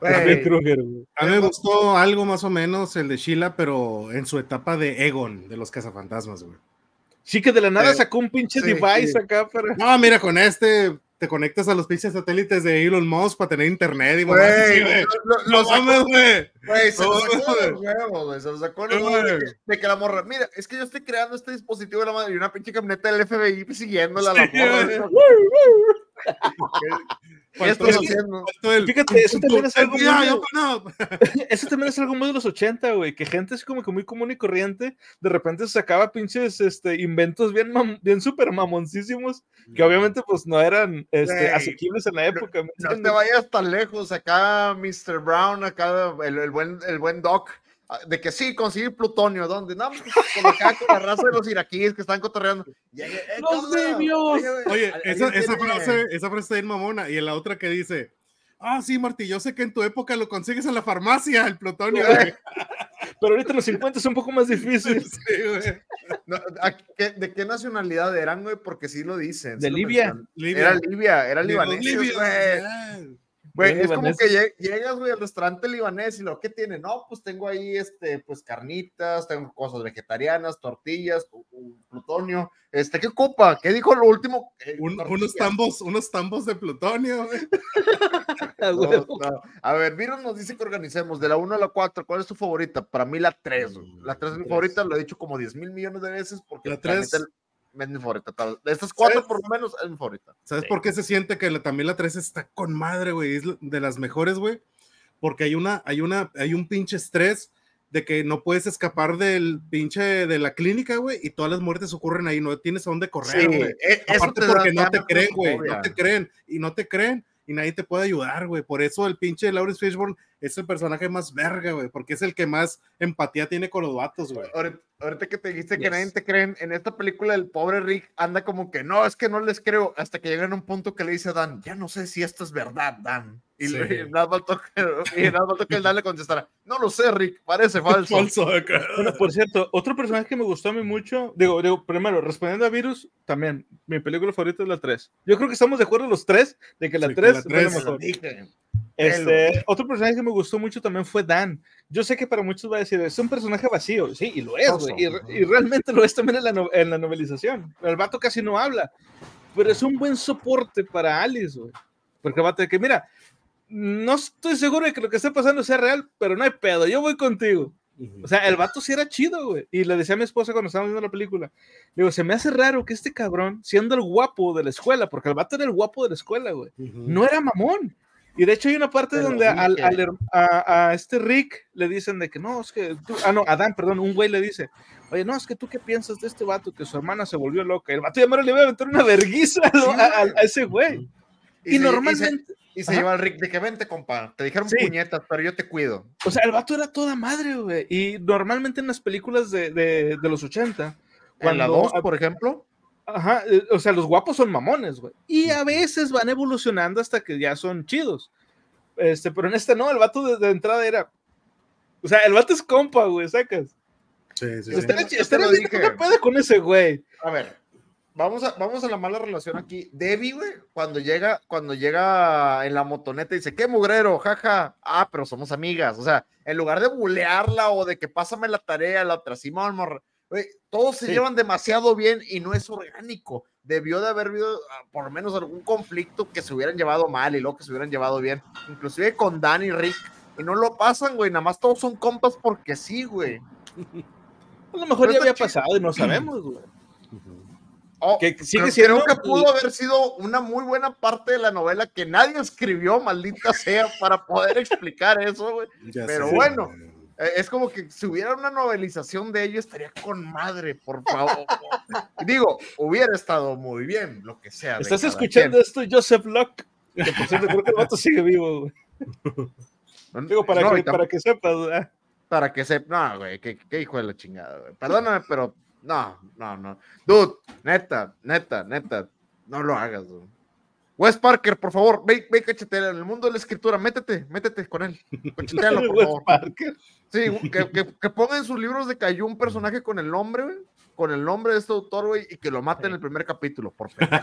a mí me gustó algo más o menos el de Sheila, pero en su etapa de Egon, de los cazafantasmas, güey. Sí, que de la nada sacó un pinche device acá para. No, mira, con este te conectas a los pinches satélites de Elon Musk para tener internet y güey. Lo, sacó, güey. Se lo sacó de huevos, güey. Se lo sacó de, de que la morra. Mira, es que yo estoy creando este dispositivo de la madre y una pinche camioneta del FBI siguiéndola a la morra. Fíjate, eso también es algo muy... eso también es algo muy de los 80, güey, que gente así como que muy común y corriente, de repente se sacaba pinches este, inventos bien, bien súper mamoncísimos, que obviamente pues no eran este, asequibles en la época. No, te vayas tan lejos, acá Mr. Brown, acá el, el buen, el buen Doc, de que sí, conseguir plutonio, ¿dónde? No, pues, con, acá, con la raza de los iraquíes que están cotorreando. Eh, ¡Los debios! Oye, esa, esa, frase, esa frase está bien mamona. Y en la otra que dice, ah, sí, Martí, yo sé que en tu época lo consigues en la farmacia, el plutonio. Pero ahorita los 50 es un poco más difícil. Sí, güey. ¿De qué nacionalidad eran, güey? Porque sí lo dicen. De Libia. Era Libia, era libanés, güey. Güey, es como que llegas, güey, al restaurante libanés y lo que tiene, no, pues tengo ahí, este, pues carnitas, tengo cosas vegetarianas, tortillas, plutonio, este, ¿qué ocupa? ¿Qué dijo lo último? Eh, unos tambos, unos tambos de plutonio, güey. A ver, Virus nos dice que organicemos de la 1 a la 4, ¿cuál es tu favorita? Para mí la 3, La 3 es mi favorita, lo he dicho como 10 mil millones de veces porque la 3 es mi favorita. De estas cuatro, por lo menos, es mi favorita. ¿Sabes por qué se siente que también la 3 está con madre, güey? Es de las mejores, güey. Porque hay una, hay una, hay un pinche estrés de que no puedes escapar del pinche de la clínica, güey, y todas las muertes ocurren ahí, no tienes a dónde correr, güey. E, Aparte porque no te creen, güey, no te creen, y no te creen, y nadie te puede ayudar, güey. Por eso el pinche Lawrence Fishburne es el personaje más verga, güey, porque es el que más empatía tiene con los vatos, güey. Ahorita que te dijiste que Yes. nadie te creen, en esta película el pobre Rick anda como que no, es que no les creo, hasta que llega en un punto que le dice a Dan, ya no sé si esto es verdad, Dan. Y, Sí. le- y nada más faltó que, y nada más faltó que el Dan le contestara, no lo sé, Rick, parece falso. Falso. Bueno, por cierto, otro personaje que me gustó a mí mucho, digo, digo, primero, respondiendo a Virus, también, mi película favorita es la 3. Yo creo que estamos de acuerdo los tres de que la Sí, que 3 la es la mejor. Este, otro personaje que me gustó mucho también fue Dan. Yo sé que para muchos va a decir, es un personaje vacío, sí, y lo es, güey, y, realmente lo es también en la, no- en la novelización. El vato casi no habla, pero es un buen soporte para Alice, güey. Porque el vato de que, mira, no estoy seguro de que lo que está pasando sea real, pero no hay pedo, yo voy contigo. O sea, el vato sí era chido, güey. Y le decía a mi esposa cuando estábamos viendo la película, le digo, se me hace raro que este cabrón, siendo el guapo de la escuela, porque el vato era el guapo de la escuela, güey, no era mamón. Y de hecho hay una parte donde al- al a, a este Rick le dicen de que no, es que tú, ah, no, a Dan, perdón, un güey le dice, oye, no, es que tú qué piensas de este vato que su hermana se volvió loca. El vato ya le iba a aventar una verguiza ¿no? a, a- a ese güey. Y, se- normalmente, Y se lleva al Rick de que vente, compa. Te dijeron Sí. puñetas, pero yo te cuido. o sea, el vato era toda madre, güey. Y normalmente en las películas de, de, de los 80, En la Cuando- 2, por ejemplo. Ajá, eh, o sea, los guapos son mamones, güey. Y a veces van evolucionando hasta que ya son chidos. Este, pero en este no, el vato de, de entrada era. O sea, el vato es compa, güey, sacas. Sí, sí, sí. Lo bien dije. que puede con ese güey. A ver, vamos a, vamos a la mala relación aquí. Debbie, güey, cuando llega, cuando llega en la motoneta y dice, qué mugrero, jaja. Ah, pero somos amigas. O sea, en lugar de bulearla o de que pásame la tarea, la otra, Simón, morra, todos se Sí. llevan demasiado bien y no es orgánico. Debió de haber habido ah, por lo menos algún conflicto que se hubieran llevado mal y luego que se hubieran llevado bien. Inclusive con Dan y Rick. Y no lo pasan, güey. Nada más todos son compas porque sí, güey. A lo mejor Pero ya había pasado y no sabemos, güey. Oh, Que sigue creo, siendo- creo que pudo haber sido una muy buena parte de la novela que nadie escribió, maldita sea, para poder explicar eso, güey. Pero sé. bueno. Es como que si hubiera una novelización de ello, estaría con madre, por favor. Digo, hubiera estado muy bien, lo que sea. ¿Estás escuchando esto, Joseph Locke? Que por cierto, creo que el vato sigue vivo, güey. Digo, para, No, que, para que sepas, güey. para que se. No, güey, qué, qué hijo de la chingada, güey. Perdóname, pero no, no, no. Dude, neta, neta, neta, no lo hagas, güey. Wes Parker, por favor, ve, ve, cachetea en el mundo de la escritura, métete, métete con él. Cachetealo, por favor. Parker. Sí, que, que, que ponga en sus libros de que hay un personaje con el nombre, güey, con el nombre de este autor, güey, y que lo mate en el primer capítulo, por pendejo.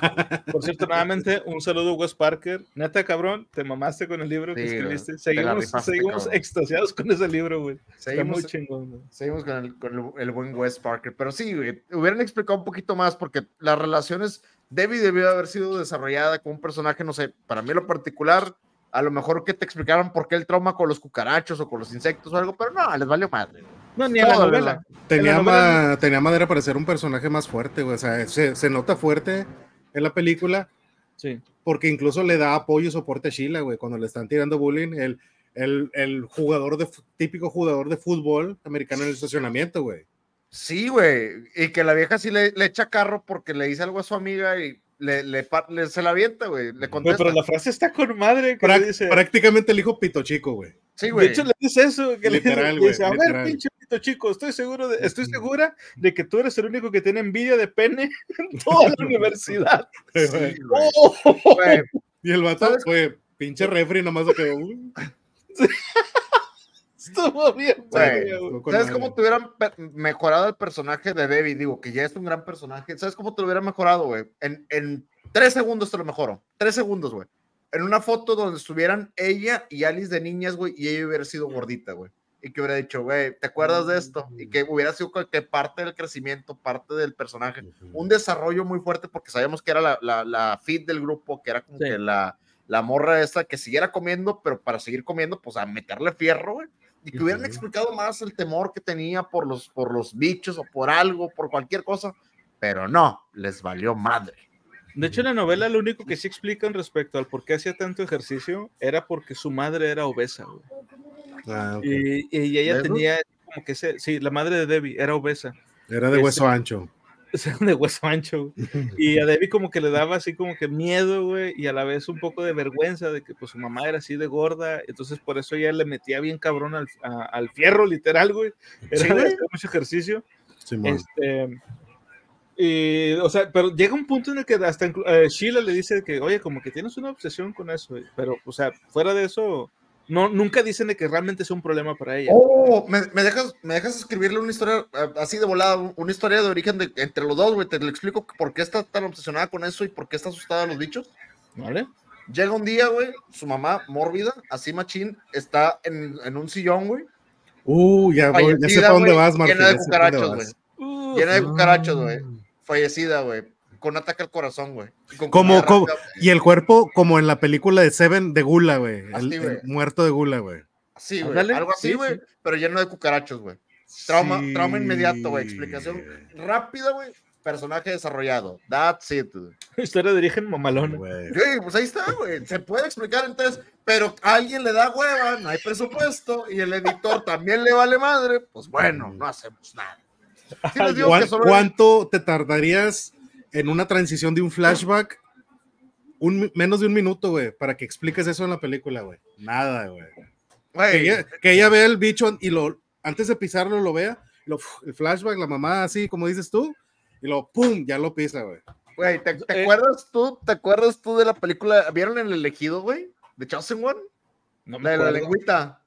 Por cierto, nuevamente, un saludo, Wes Parker. Neta, cabrón, te mamaste con el libro que Sí, escribiste. Seguimos, rifaste, seguimos extasiados con ese libro, güey. Está Seguimos, muy chingón, güey. Seguimos con, el, con el, el buen Wes Parker. Pero sí, güey, hubieran explicado un poquito más porque las relaciones, Debbie debió haber sido desarrollada con un personaje, no sé, para mí en lo particular, a lo mejor que te explicaran por qué el trauma con los cucarachos o con los insectos o algo, pero no, les valió madre. No, ni en la novela. Tenía, En la novela- ma- tenía madera para ser un personaje más fuerte, güey. O sea, se, se nota fuerte en la película Sí. porque incluso le da apoyo y soporte a Sheila, güey, cuando le están tirando bullying. El, el, el jugador de típico jugador de fútbol americano en el estacionamiento, güey. Sí, güey, y que la vieja sí le, le echa carro porque le dice algo a su amiga y le, le, le- se la avienta, güey, le pero la frase está con madre que Prá- le dice. Prácticamente el hijo pito chico, güey. Sí, De güey. hecho, le dice eso, que le Literal, le a ver, pinche pito chico, estoy seguro de, estoy segura de que tú eres el único que tiene envidia de pene en toda la universidad. Sí, güey. güey. Oh, Y el vato, güey, pinche refri, nomás lo quedó. Estuvo bien, Güey, ¿Sabes cómo te hubieran mejorado el personaje de Debbie? Digo, que ya es un gran personaje. ¿Sabes cómo te lo hubieran mejorado, güey? En, en tres segundos te lo mejoro. Tres segundos, güey. En una foto donde estuvieran ella y Alice de niñas, güey, y ella hubiera sido gordita, güey. Y que hubiera dicho, güey, ¿te acuerdas de esto? Y que hubiera sido que parte del crecimiento, parte del personaje. Un desarrollo muy fuerte porque sabíamos que era la, la, la feed del grupo, que era como Sí. que la, la morra esta que siguiera comiendo, pero para seguir comiendo, pues a meterle fierro, güey. Y que hubieran explicado más el temor que tenía por los, por los bichos o por algo, por cualquier cosa. Pero no, les valió madre. De hecho, en la novela lo único que sí explican respecto al por qué hacía tanto ejercicio era porque su madre era obesa, güey. Ah. Y, y ella tenía como que ese, sí, la madre de Debbie era obesa, Era de ese- hueso ancho. de hueso ancho. güey. Y a Debbie como que le daba así como que miedo, güey, y a la vez un poco de vergüenza de que pues su mamá era así de gorda, entonces por eso ella le metía bien cabrón al, a- al fierro, literal, güey. Era Sí, güey. mucho ejercicio. Simón. Este, y, o sea, pero llega un punto en el que hasta eh, Sheila le dice que, oye, como que tienes una obsesión con eso, güey. pero, o sea, fuera de eso, no, nunca dicen de que realmente sea un problema para ella. Oh, ¿me, me dejas, ¿me dejas escribirle una historia eh, así de volada? Una historia de origen de, entre los dos, güey. Te lo explico por qué está tan obsesionada con eso y por qué está asustada de los bichos. ¿Vale? Llega un día, güey, su mamá, mórbida, así machín, está en, en un sillón, güey. Uh, ya, voy, ya sé para dónde vas, Martín. Llena de cucarachos, güey. Uh, Llena de cucarachos, güey. Ah. Fallecida, güey. Con ataque al corazón, güey. y Como, como, y el cuerpo como en la película de Seven de Gula, güey. El, muerto de Gula, güey. Así, güey. Algo así, sí, güey. sí. Pero lleno de cucarachos, güey. Trauma, Sí. trauma inmediato, güey. Explicación rápida, güey. Personaje desarrollado. That's it, güey. historia de origen mamalona. Güey. Pues ahí está, güey. Se puede explicar entonces, pero a alguien le da hueva, no hay presupuesto y el editor también le vale madre. Pues bueno, no hacemos nada. Sí les digo ¿Cuán- que solo- ¿Cuánto te tardarías en una transición de un flashback? Un, menos de un minuto, güey, para que expliques eso en la película, güey. Nada, güey. Que ella, que ella vea el bicho y lo, antes de pisarlo, lo vea, lo, el flashback, la mamá así, como dices tú, y lo, pum, ya lo pisa, güey. güey, ¿te, te Eh. acuerdas tú? ¿Te acuerdas tú de la película? ¿Vieron el elegido, güey? De Chosen One? No La me de la acuerdo. lengüita.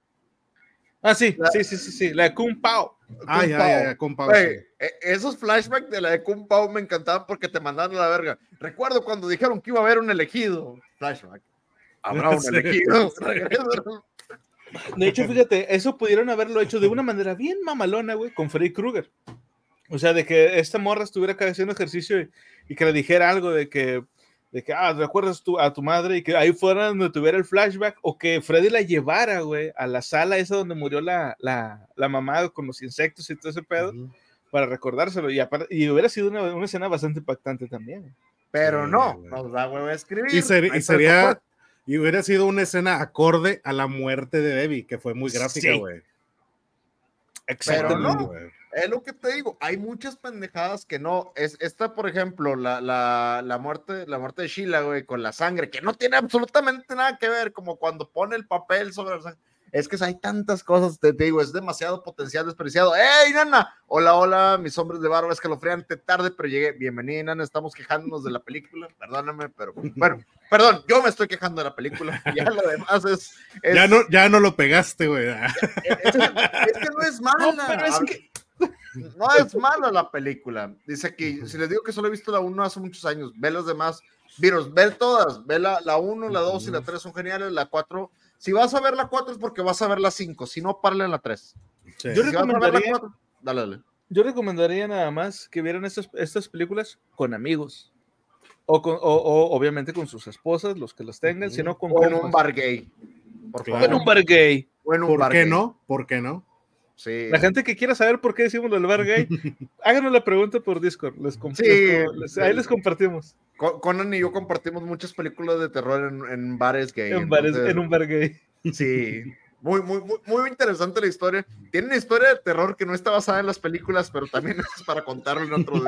Ah, sí, La- sí, sí, sí, sí, la de Kung Pao. Ah, Kung ya, Pao. ya, ya, compa. Güey, e- esos flashbacks de la de Kung Pao me encantaban porque te mandaban a la verga. Recuerdo cuando dijeron que iba a haber un elegido. Flashback. Habrá un Sí. elegido. De hecho, fíjate, eso pudieron haberlo hecho de una manera bien mamalona, güey, con Freddy Krueger. O sea, de que esta morra estuviera acá haciendo ejercicio y, y que le dijera algo de que, de que, ah, recuerdas tu, a tu madre y que ahí fuera donde tuviera el flashback o que Freddy la llevara, güey, a la sala esa donde murió la, la, la mamá con los insectos y todo ese pedo Ujú. para recordárselo. Y, y hubiera sido una, una escena bastante impactante también. Pero Sí, no, güey. nos da huevo a escribir. Y, ser- y sería, y hubiera sido una escena acorde a la muerte de Debbie, que fue muy gráfica, Sí. güey. Pero no. güey. Es lo que te digo, hay muchas pendejadas que no. Es, esta, por ejemplo, la, la, la, muerte, la muerte de Sheila, güey, con la sangre, que no tiene absolutamente nada que ver, como cuando pone el papel sobre la sangre. Es que hay tantas cosas, te, te digo, es demasiado potencial desperdiciado. ¡Ey, nana! Hola, hola, mis hombres de barba escalofriante, tarde, pero llegué. Bienvenida, nana, estamos quejándonos de la película, perdóname, pero bueno, perdón, yo me estoy quejando de la película, ya lo demás es... es- Ya, no, ya no lo pegaste, güey. es, es que, es que no es mala. No, pero es que- no es mala la película. Dice aquí, si les digo que solo he visto la 1 hace muchos años, ve las demás. Virus, ve todas. Ve la, la 1, la 2 y la 3 son geniales. La 4, si vas a ver la 4 es porque vas a ver la 5. Si no, párale en la 3. Sí. Yo Si recomendaría- 4, dale, dale. Yo recomendaría nada más que vieran estas, estas películas con amigos. O, con, o, o obviamente con sus esposas, los que las tengan, sino con O en un bar gay. Por Claro. O en favor. un bar gay. ¿Por bar qué no? ¿Por qué no? Sí. La gente que quiera saber por qué decimos lo del bar gay, háganos la pregunta por Discord. Les Sí. les- ahí les compartimos. Con- Conan y yo compartimos muchas películas de terror en, en bares gay. En, bares- entonces- en un bar gay. Sí, muy, muy, muy, muy interesante la historia. Tiene una historia de terror que no está basada en las películas, pero también es para contarlo en otro,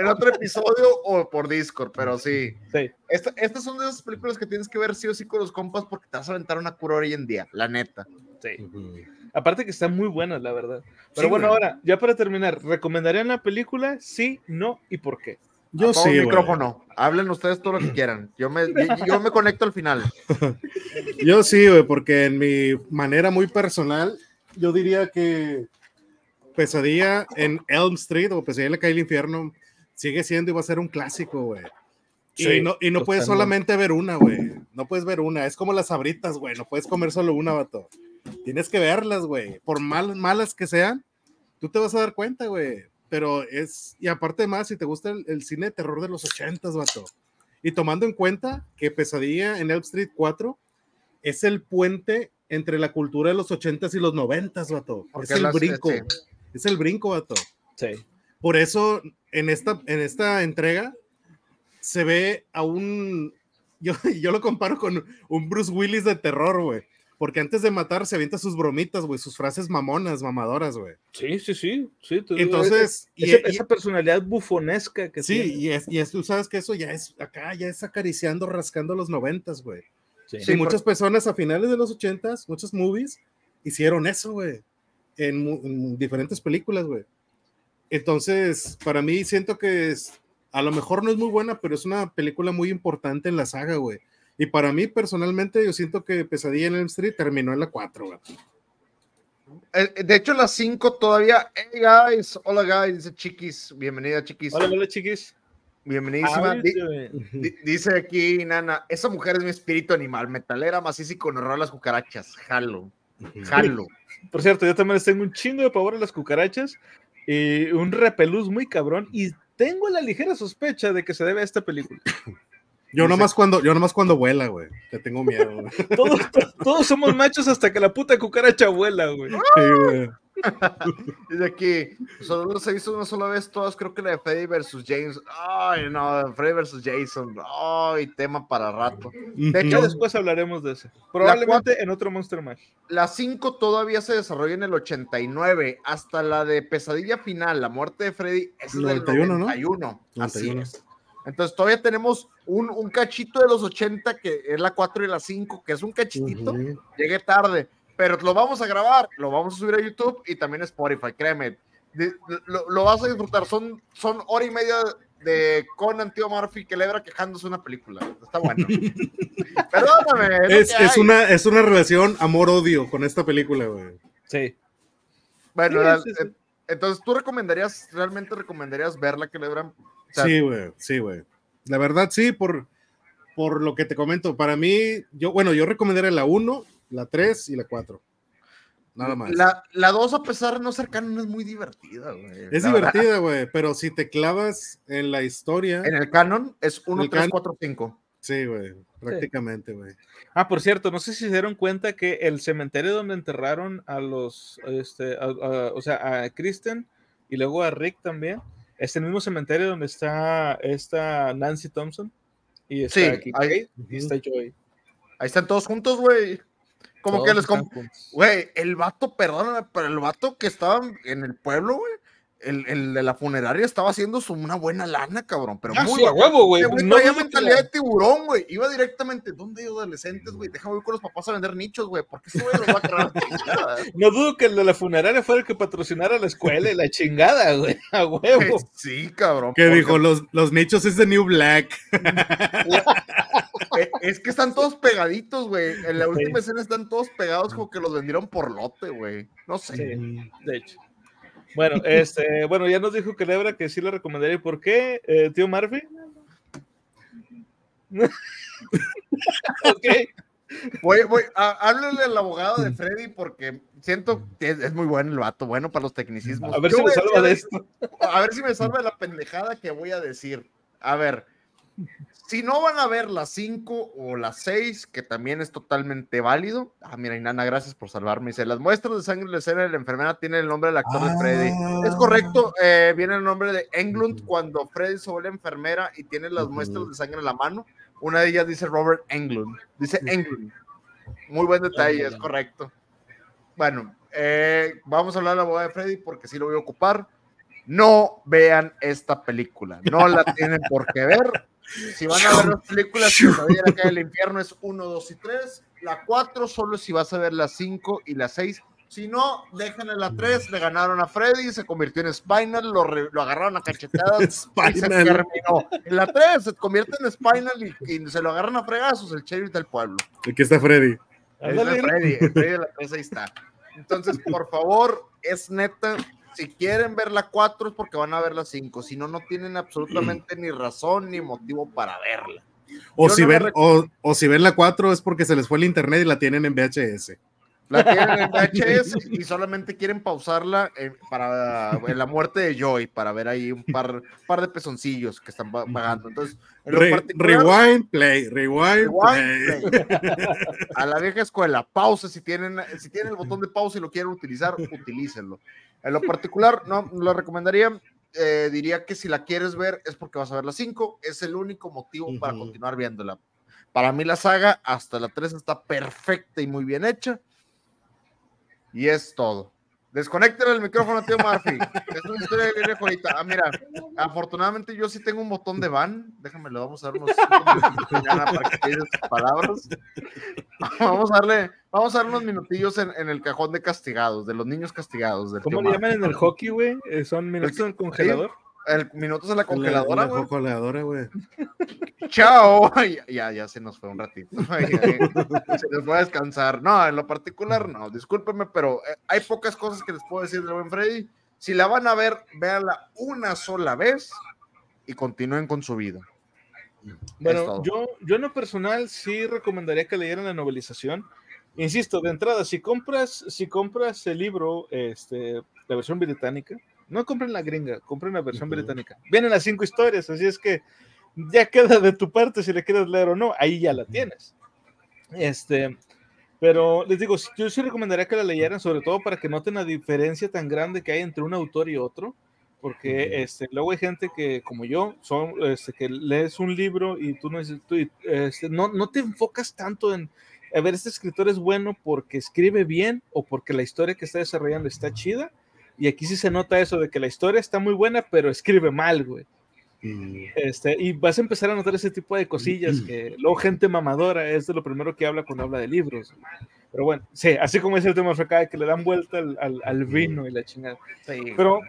en otro episodio o por Discord, pero sí. Sí. Esta- estas son de esas películas que tienes que ver sí o sí con los compas porque te vas a aventar una cura hoy en día, la neta. Sí. Ujú. Aparte que están muy buenas, la verdad. Pero Sí, bueno, güey. ahora, ya para terminar, ¿recomendarían la película? Sí, no y por qué? Yo Apago sí, el güey. micrófono. Hablen ustedes todo lo que quieran. Yo me, yo, yo me conecto al final. Yo sí, güey, porque en mi manera muy personal, yo diría que Pesadilla en Elm Street o Pesadilla en la calle del infierno sigue siendo y va a ser un clásico, güey. Sí, y no, y no puedes solamente ver una, güey. No puedes ver una. Es como las sabritas, güey. No puedes comer solo una, vato. Tienes que verlas, güey. Por mal, malas que sean, tú te vas a dar cuenta, güey. Pero es, y aparte más, si te gusta el, el cine de terror de los ochentas, vato. Y tomando en cuenta que Pesadilla en Elm Street 4 es el puente entre la cultura de los ochentas y los noventas, vato. Porque es el las- brinco. sí. Es el brinco, vato. Sí. Por eso en esta, en esta entrega se ve a un, yo, yo lo comparo con un Bruce Willis de terror, güey. Porque antes de matar se avienta sus bromitas, güey, sus frases mamonas, mamadoras, güey. Sí, sí, sí. sí tú- Entonces, y- esa, y- esa personalidad bufonesca que sí, tiene. y, es, y es- tú sabes que eso ya es acá, ya es acariciando, rascando los noventas, güey. Sí. Sí, y muchas personas a finales de los ochentas, muchos movies, hicieron eso, güey. En, en diferentes películas, güey. Entonces, para mí siento que es, a lo mejor no es muy buena, pero es una película muy importante en la saga, güey. Y para mí, personalmente, yo siento que Pesadilla en el Street terminó en la 4, güey. Eh, De hecho, las 5 todavía. Hey guys, hola guys, dice Chiquis. Bienvenida, Chiquis. Hola, hola, chiquis. Bienvenidísima. Ay, di- dice aquí, Nana, esa mujer es mi espíritu animal, metalera, maciza y con horror a las cucarachas. Jalo, jalo. Por cierto, yo también les tengo un chingo de pavor a las cucarachas y un repelús muy cabrón. Y tengo la ligera sospecha de que se debe a esta película. Yo nomás cuando, yo nomás cuando vuela, güey. Te tengo miedo, güey. Todos, todos somos machos hasta que la puta cucaracha vuela, güey. Sí, güey. Dice aquí, solo los he visto una sola vez todas, creo que la de Freddy versus James. Ay, no, Freddy versus Jason. Ay, tema para rato. De hecho, después hablaremos de eso. Probablemente en otro Monster Mash. La 5 todavía se desarrolla en el 89, hasta la de Pesadilla Final, la muerte de Freddy, es del 91, ¿no? 91. Así 91. es. Entonces todavía tenemos un, un cachito de los 80, que es la 4 y la 5, que es un cachitito. Llegué tarde, pero lo vamos a grabar, lo vamos a subir a YouTube y también a Spotify, créeme. Di- Lo, lo vas a disfrutar. Son, son hora y media de Conan, tío Murphy, que lebra quejándose una película. Está bueno. Perdóname. es Es, una, es una relación amor-odio con esta película, güey. Sí. Bueno, Sí, la- sí, sí. eh, entonces tú recomendarías, realmente recomendarías verla que lebran. O sea, Sí, güey, sí, güey. La verdad, sí, por, por lo que te comento. Para mí, yo, bueno, yo recomendaría la 1, la 3 y la 4. Nada más. La, la 2, a pesar de no ser canon, es muy divertida, güey. es divertida, güey, pero si te clavas en la historia, En el canon es 1, El 3, canon- 4, 5. sí, güey, prácticamente, güey. Ah, por cierto, no sé si se dieron cuenta que el cementerio donde enterraron a los, este, a- a- o sea, a Kristen y luego a Rick también, es el mismo cementerio donde está esta Nancy Thompson y está Sí, aquí ahí- Kate y está Joy. Ahí están todos juntos, güey. Como que Todos les... com- juntos. Güey, el vato, perdóname, pero el vato que estaba en el pueblo, güey, el, el de la funeraria estaba haciendo su, una buena lana, cabrón. Pero Ah, muy sí, a huevo, güey. Este güey No traía que mentalidad de tiburón, güey. Iba directamente, ¿dónde hay adolescentes, güey? Déjame ir con los papás a vender nichos, güey. ¿Por qué ese güey los va a chingada? No dudo que el de la funeraria fuera el que patrocinara la escuela y la chingada, güey. A huevo. Sí, cabrón. ¿Qué porque- dijo? Los, los nichos es de New Black. Eh, Es que están todos pegaditos, güey. En la última escena están todos pegados como que los vendieron por lote, güey. No sé. Sí, de hecho. Bueno, este, bueno, ya nos dijo Celebra que sí le recomendaría. ¿Por qué, eh, tío Murphy? ok. Voy, voy, a- háblale al abogado de Freddy porque siento que es, es muy bueno el vato, bueno para los tecnicismos. A ver Yo si me salva de esto. A ver si me salva de la pendejada que voy a decir. A ver, si no van a ver las 5 o las 6, que también es totalmente válido. Ah, mira, Inana, gracias por salvarme. Dice, las muestras de sangre de la escena de la enfermera tienen el nombre del actor de Freddy. Es correcto, eh, viene el nombre de Englund cuando Freddy se vuelve enfermera y tiene las muestras de sangre en la mano. Una de ellas dice Robert Englund. Dice Englund. Muy buen detalle, es correcto. Bueno, eh, vamos a hablar de la boda de Freddy porque sí lo voy a ocupar. No vean esta película, no la tienen por qué ver. Si van a ver las películas que todavía la calle del infierno es 1, 2 y 3. La 4 solo si vas a ver la 5 y la 6. Si no, déjenle la 3, le ganaron a Freddy, se convirtió en Spinal, lo, re- lo agarraron a cachetadas y se Spinal. terminó. En la 3 se convierte en Spinal y, y se lo agarran a fregazos el sheriff del pueblo. Aquí está Freddy. Es Ándale, de Freddy, el Freddy de la 3 ahí está. Entonces, por favor, es neta, si quieren ver la 4 es porque van a ver la 5, si no, no tienen absolutamente ni razón ni motivo para verla. O Yo si, no o, o si ven la 4 es porque se les fue el internet y la tienen en VHS. La tienen en VHS y solamente quieren pausarla en, para en la muerte de Joy, para ver ahí un par, par de pezoncillos que están pa- pagando. Entonces, en Re- rewind, play, rewind, Rewind, play. play. A la vieja escuela, pausa si tienen, si tienen el botón de pausa y lo quieren utilizar, utilícenlo. En lo particular, no lo recomendaría. eh, diría que si la quieres ver es porque vas a ver la 5. Es el único motivo para Ujú. continuar viéndola. Para mí la saga hasta la 3 está perfecta y muy bien hecha. Y es todo. Desconecten el micrófono, tío Murphy. Es una historia de viejo ahorita. Ah, mira, afortunadamente yo sí tengo un botón de van. Déjame, le vamos a dar unos para que palabras. Vamos a darle, vamos a dar unos minutillos en, en, el cajón de castigados, de los niños castigados. Del ¿Cómo le llaman en el hockey, güey? ¿Son minutos en el congelador? El minutos en la congeladora, güey. La congeladora, güey. Chao. Ya, ya se nos fue un ratito. se nos fue a descansar. No, en lo particular, no. Discúlpenme, pero eh, hay pocas cosas que les puedo decir de buen Freddy. Si la van a ver, véanla una sola vez y continúen con su vida. Bueno, yo, yo en lo personal sí recomendaría que leyeran la novelización. Insisto, de entrada, si compras, si compras el libro, este, la versión británica, no compren la gringa, compren la versión británica. Vienen las cinco historias, así es que ya queda de tu parte si le quieres leer o no, ahí ya la tienes. Este, pero les digo, yo sí recomendaría que la leyeran, sobre todo para que noten la diferencia tan grande que hay entre un autor y otro, porque este, luego hay gente que, como yo, son, este, que lees un libro y tú, no, este, no, no te enfocas tanto en, a ver, este escritor es bueno porque escribe bien o porque la historia que está desarrollando está chida, y aquí sí se nota eso de que la historia está muy buena, pero escribe mal, güey. Mm. Este, y vas a empezar a notar ese tipo de cosillas que luego gente mamadora es de lo primero que habla cuando habla de libros. Pero bueno, sí, así como es el tema acá, que le dan vuelta al, al, vino y la chingada. Pero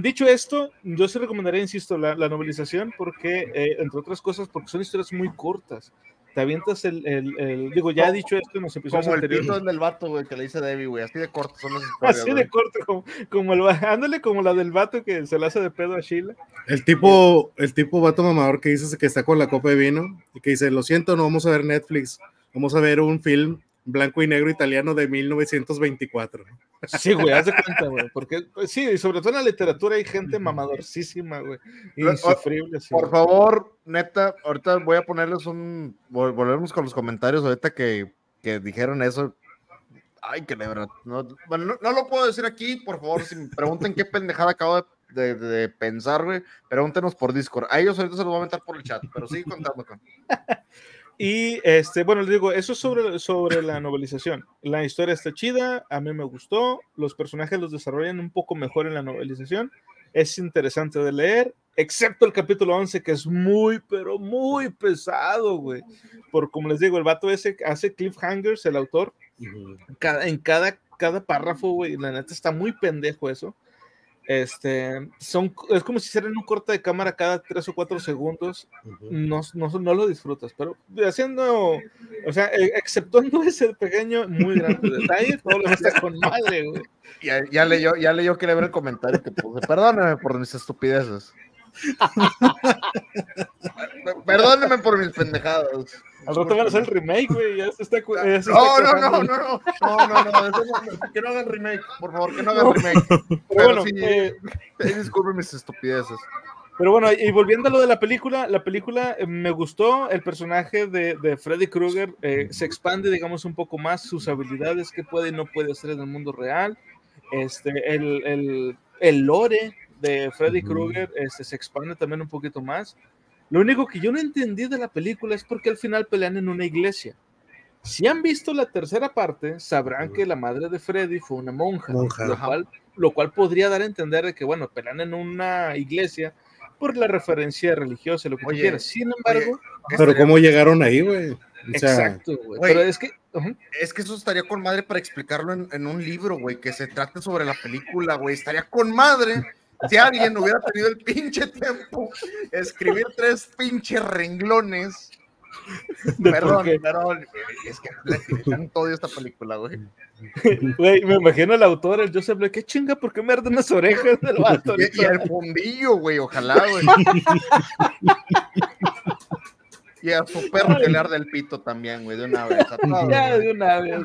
dicho esto, yo sí recomendaría, insisto, la, la novelización porque, eh, entre otras cosas, porque son historias muy cortas te avientas el, el, digo, ya he dicho esto en los episodios como anteriores. Como el del vato, güey, que le dice Debbie, güey, así de corto son las historias. Así de corto, como, como el, ándale como la del vato que se le hace de pedo a Sheila. El tipo, el tipo vato mamador que dice que está con la copa de vino y que dice, lo siento, no vamos a ver Netflix, vamos a ver un film blanco y negro italiano de 1924. Sí, güey, haz de cuenta, güey. Porque pues, sí, y sobre todo en la literatura hay gente mamadorcísima, güey. Insufrible. Por favor, neta, ahorita voy a ponerles un. Volvemos con los comentarios ahorita que, que dijeron eso. Ay, que verdad. No, bueno, no, lo puedo decir aquí, por favor, si me pregunten qué pendejada acabo de, de, pensar, güey, pregúntenos por Discord. A ellos ahorita se los voy a meter por el chat, pero sigue contando con. Y este, bueno, les digo, eso sobre, sobre la novelización. La historia está chida, a mí me gustó, los personajes los desarrollan un poco mejor en la novelización, es interesante de leer, excepto el capítulo 11 que es muy, pero muy pesado, güey. Por como les digo, el vato ese hace cliffhangers, el autor, cada, en cada, cada párrafo, güey, la neta está muy pendejo eso. Este, son, es como si hicieran un corte de cámara cada tres o cuatro segundos. no, no, no, lo disfrutas, pero haciendo, o sea, e, exceptuando ese pequeño, muy grande detalle, todo lo está con madre, güey. Ya, ya leyó, ya leyó que le el comentario que puse. Perdóname por mis estupideces. Perdóname por mis pendejadas. Al rato van a hacer el remake, güey. Ya se está. Ya se no, está no, no, no, no, no, no, no, eso no, Que no hagan remake, por favor, que no hagan remake. Pero, bueno, sí, eh, disculpen mis estupideces. Pero bueno, y volviendo a lo de la película, la película eh, me gustó, el personaje de, de Freddy Krueger eh, se expande, digamos, un poco más sus habilidades, qué puede y no puede hacer en el mundo real, este, el, el, el lore de Freddy Krueger este, se expande también un poquito más. Lo único que yo no entendí de la película es porque al final pelean en una iglesia. Si han visto la tercera parte, sabrán que la madre de Freddy fue una monja, lo, cual, lo, cual, podría dar a entender que, bueno, pelean en una iglesia por la referencia religiosa, lo que quieras. Sin embargo... pero ¿cómo llegaron ahí, güey? Exacto, güey. Pero es que... Es que eso estaría con madre para explicarlo en, en un libro, güey, que se trate sobre la película, güey. Estaría con madre si alguien hubiera tenido el pinche tiempo, escribir tres pinches renglones. Perdón, perdón, es que le tanto odio esta película, güey. Güey, me imagino el autor, el Joseph qué chinga, ¿por qué me arden las orejas del vato? Y, y el fundillo, güey, ojalá, güey. Y a su perro que le arde el pito también, güey, de una vez. ya, de una vez.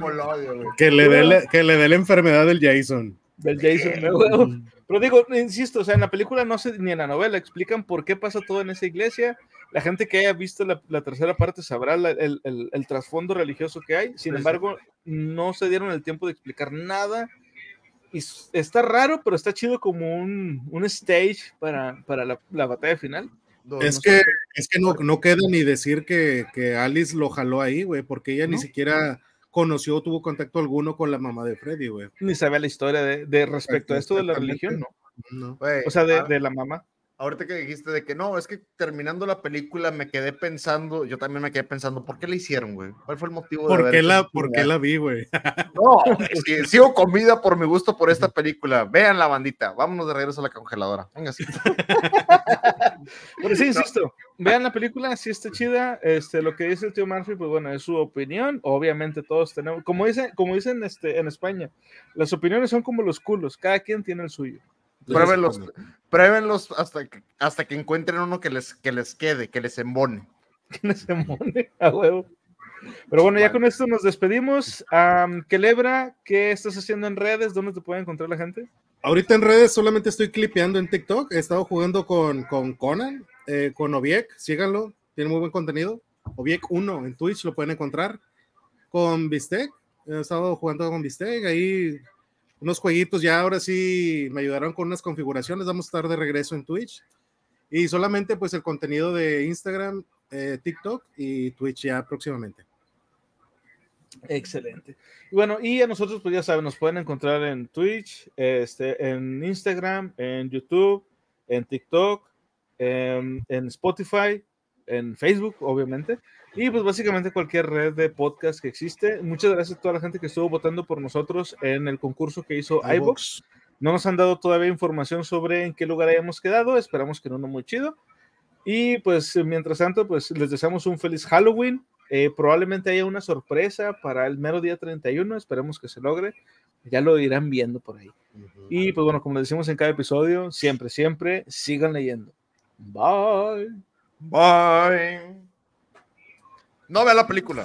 Que le dé que le dé la enfermedad del Jason. Del Jason, güey. Pero digo, insisto, o sea, en la película no sé, ni en la novela explican por qué pasa todo en esa iglesia. La gente que haya visto la, tercera parte sabrá el, el, trasfondo religioso que hay. Sin embargo, no se dieron el tiempo de explicar nada. Y está raro, pero está chido como un, un stage para, para la, la, batalla final. es, que, es que no, no queda ni decir que, que Alice lo jaló ahí, güey, porque ella ni siquiera conoció o tuvo contacto alguno con la mamá de Freddy, güey. Ni sabía la historia de, de respecto a esto de la religión, ¿no? No. O sea, de, ah, de la mamá. Ahorita que dijiste de que no, es que terminando la película me quedé pensando, yo también me quedé pensando, ¿por qué le hicieron, güey? ¿Cuál fue el motivo de ¿Por haber qué, la, ¿Por qué la vi, güey? No, es que sigo comida por mi gusto por esta película. Vean la bandita, vámonos de regreso a la congeladora. Venga, sí. Pero sí, insisto, vean la película, sí está chida. Este, lo que dice el tío Murphy, pues bueno, es su opinión. Obviamente todos tenemos, como dicen, como dicen este, en España, las opiniones son como los culos, cada quien tiene el suyo. Pruébenlos, pruébenlos hasta que, hasta que encuentren uno que les, que les quede, que les embone. ¿Quién se mone? A huevo. Pero bueno, ya con esto nos despedimos. Am, Kelebra, ¿qué estás haciendo en redes? ¿Dónde te puede encontrar la gente? Ahorita en redes solamente estoy clipeando en TikTok. He estado jugando con, con Conan, eh, con Obiek, síganlo, tiene muy buen contenido. Obiek 1 en Twitch lo pueden encontrar. Con Bistec, he estado jugando con Bistec, ahí unos jueguitos ya ahora sí me ayudaron con unas configuraciones. Vamos a estar de regreso en Twitch. Y solamente pues el contenido de Instagram, eh, TikTok y Twitch ya próximamente. Excelente. Bueno, y a nosotros, pues ya saben, nos pueden encontrar en Twitch, este, en Instagram, en YouTube, en TikTok, en, en Spotify, en Facebook, obviamente. Y pues básicamente cualquier red de podcast que existe. Muchas gracias a toda la gente que estuvo votando por nosotros en el concurso que hizo iVox. No nos han dado todavía información sobre en qué lugar hayamos quedado. Esperamos que en uno muy chido. Y pues mientras tanto, pues les deseamos un feliz Halloween. Eh, probablemente haya una sorpresa para el mero día 31. Esperemos que se logre. Ya lo irán viendo por ahí. Y pues bueno, como decimos en cada episodio, siempre, siempre sigan leyendo. Bye. Bye. No vea la película.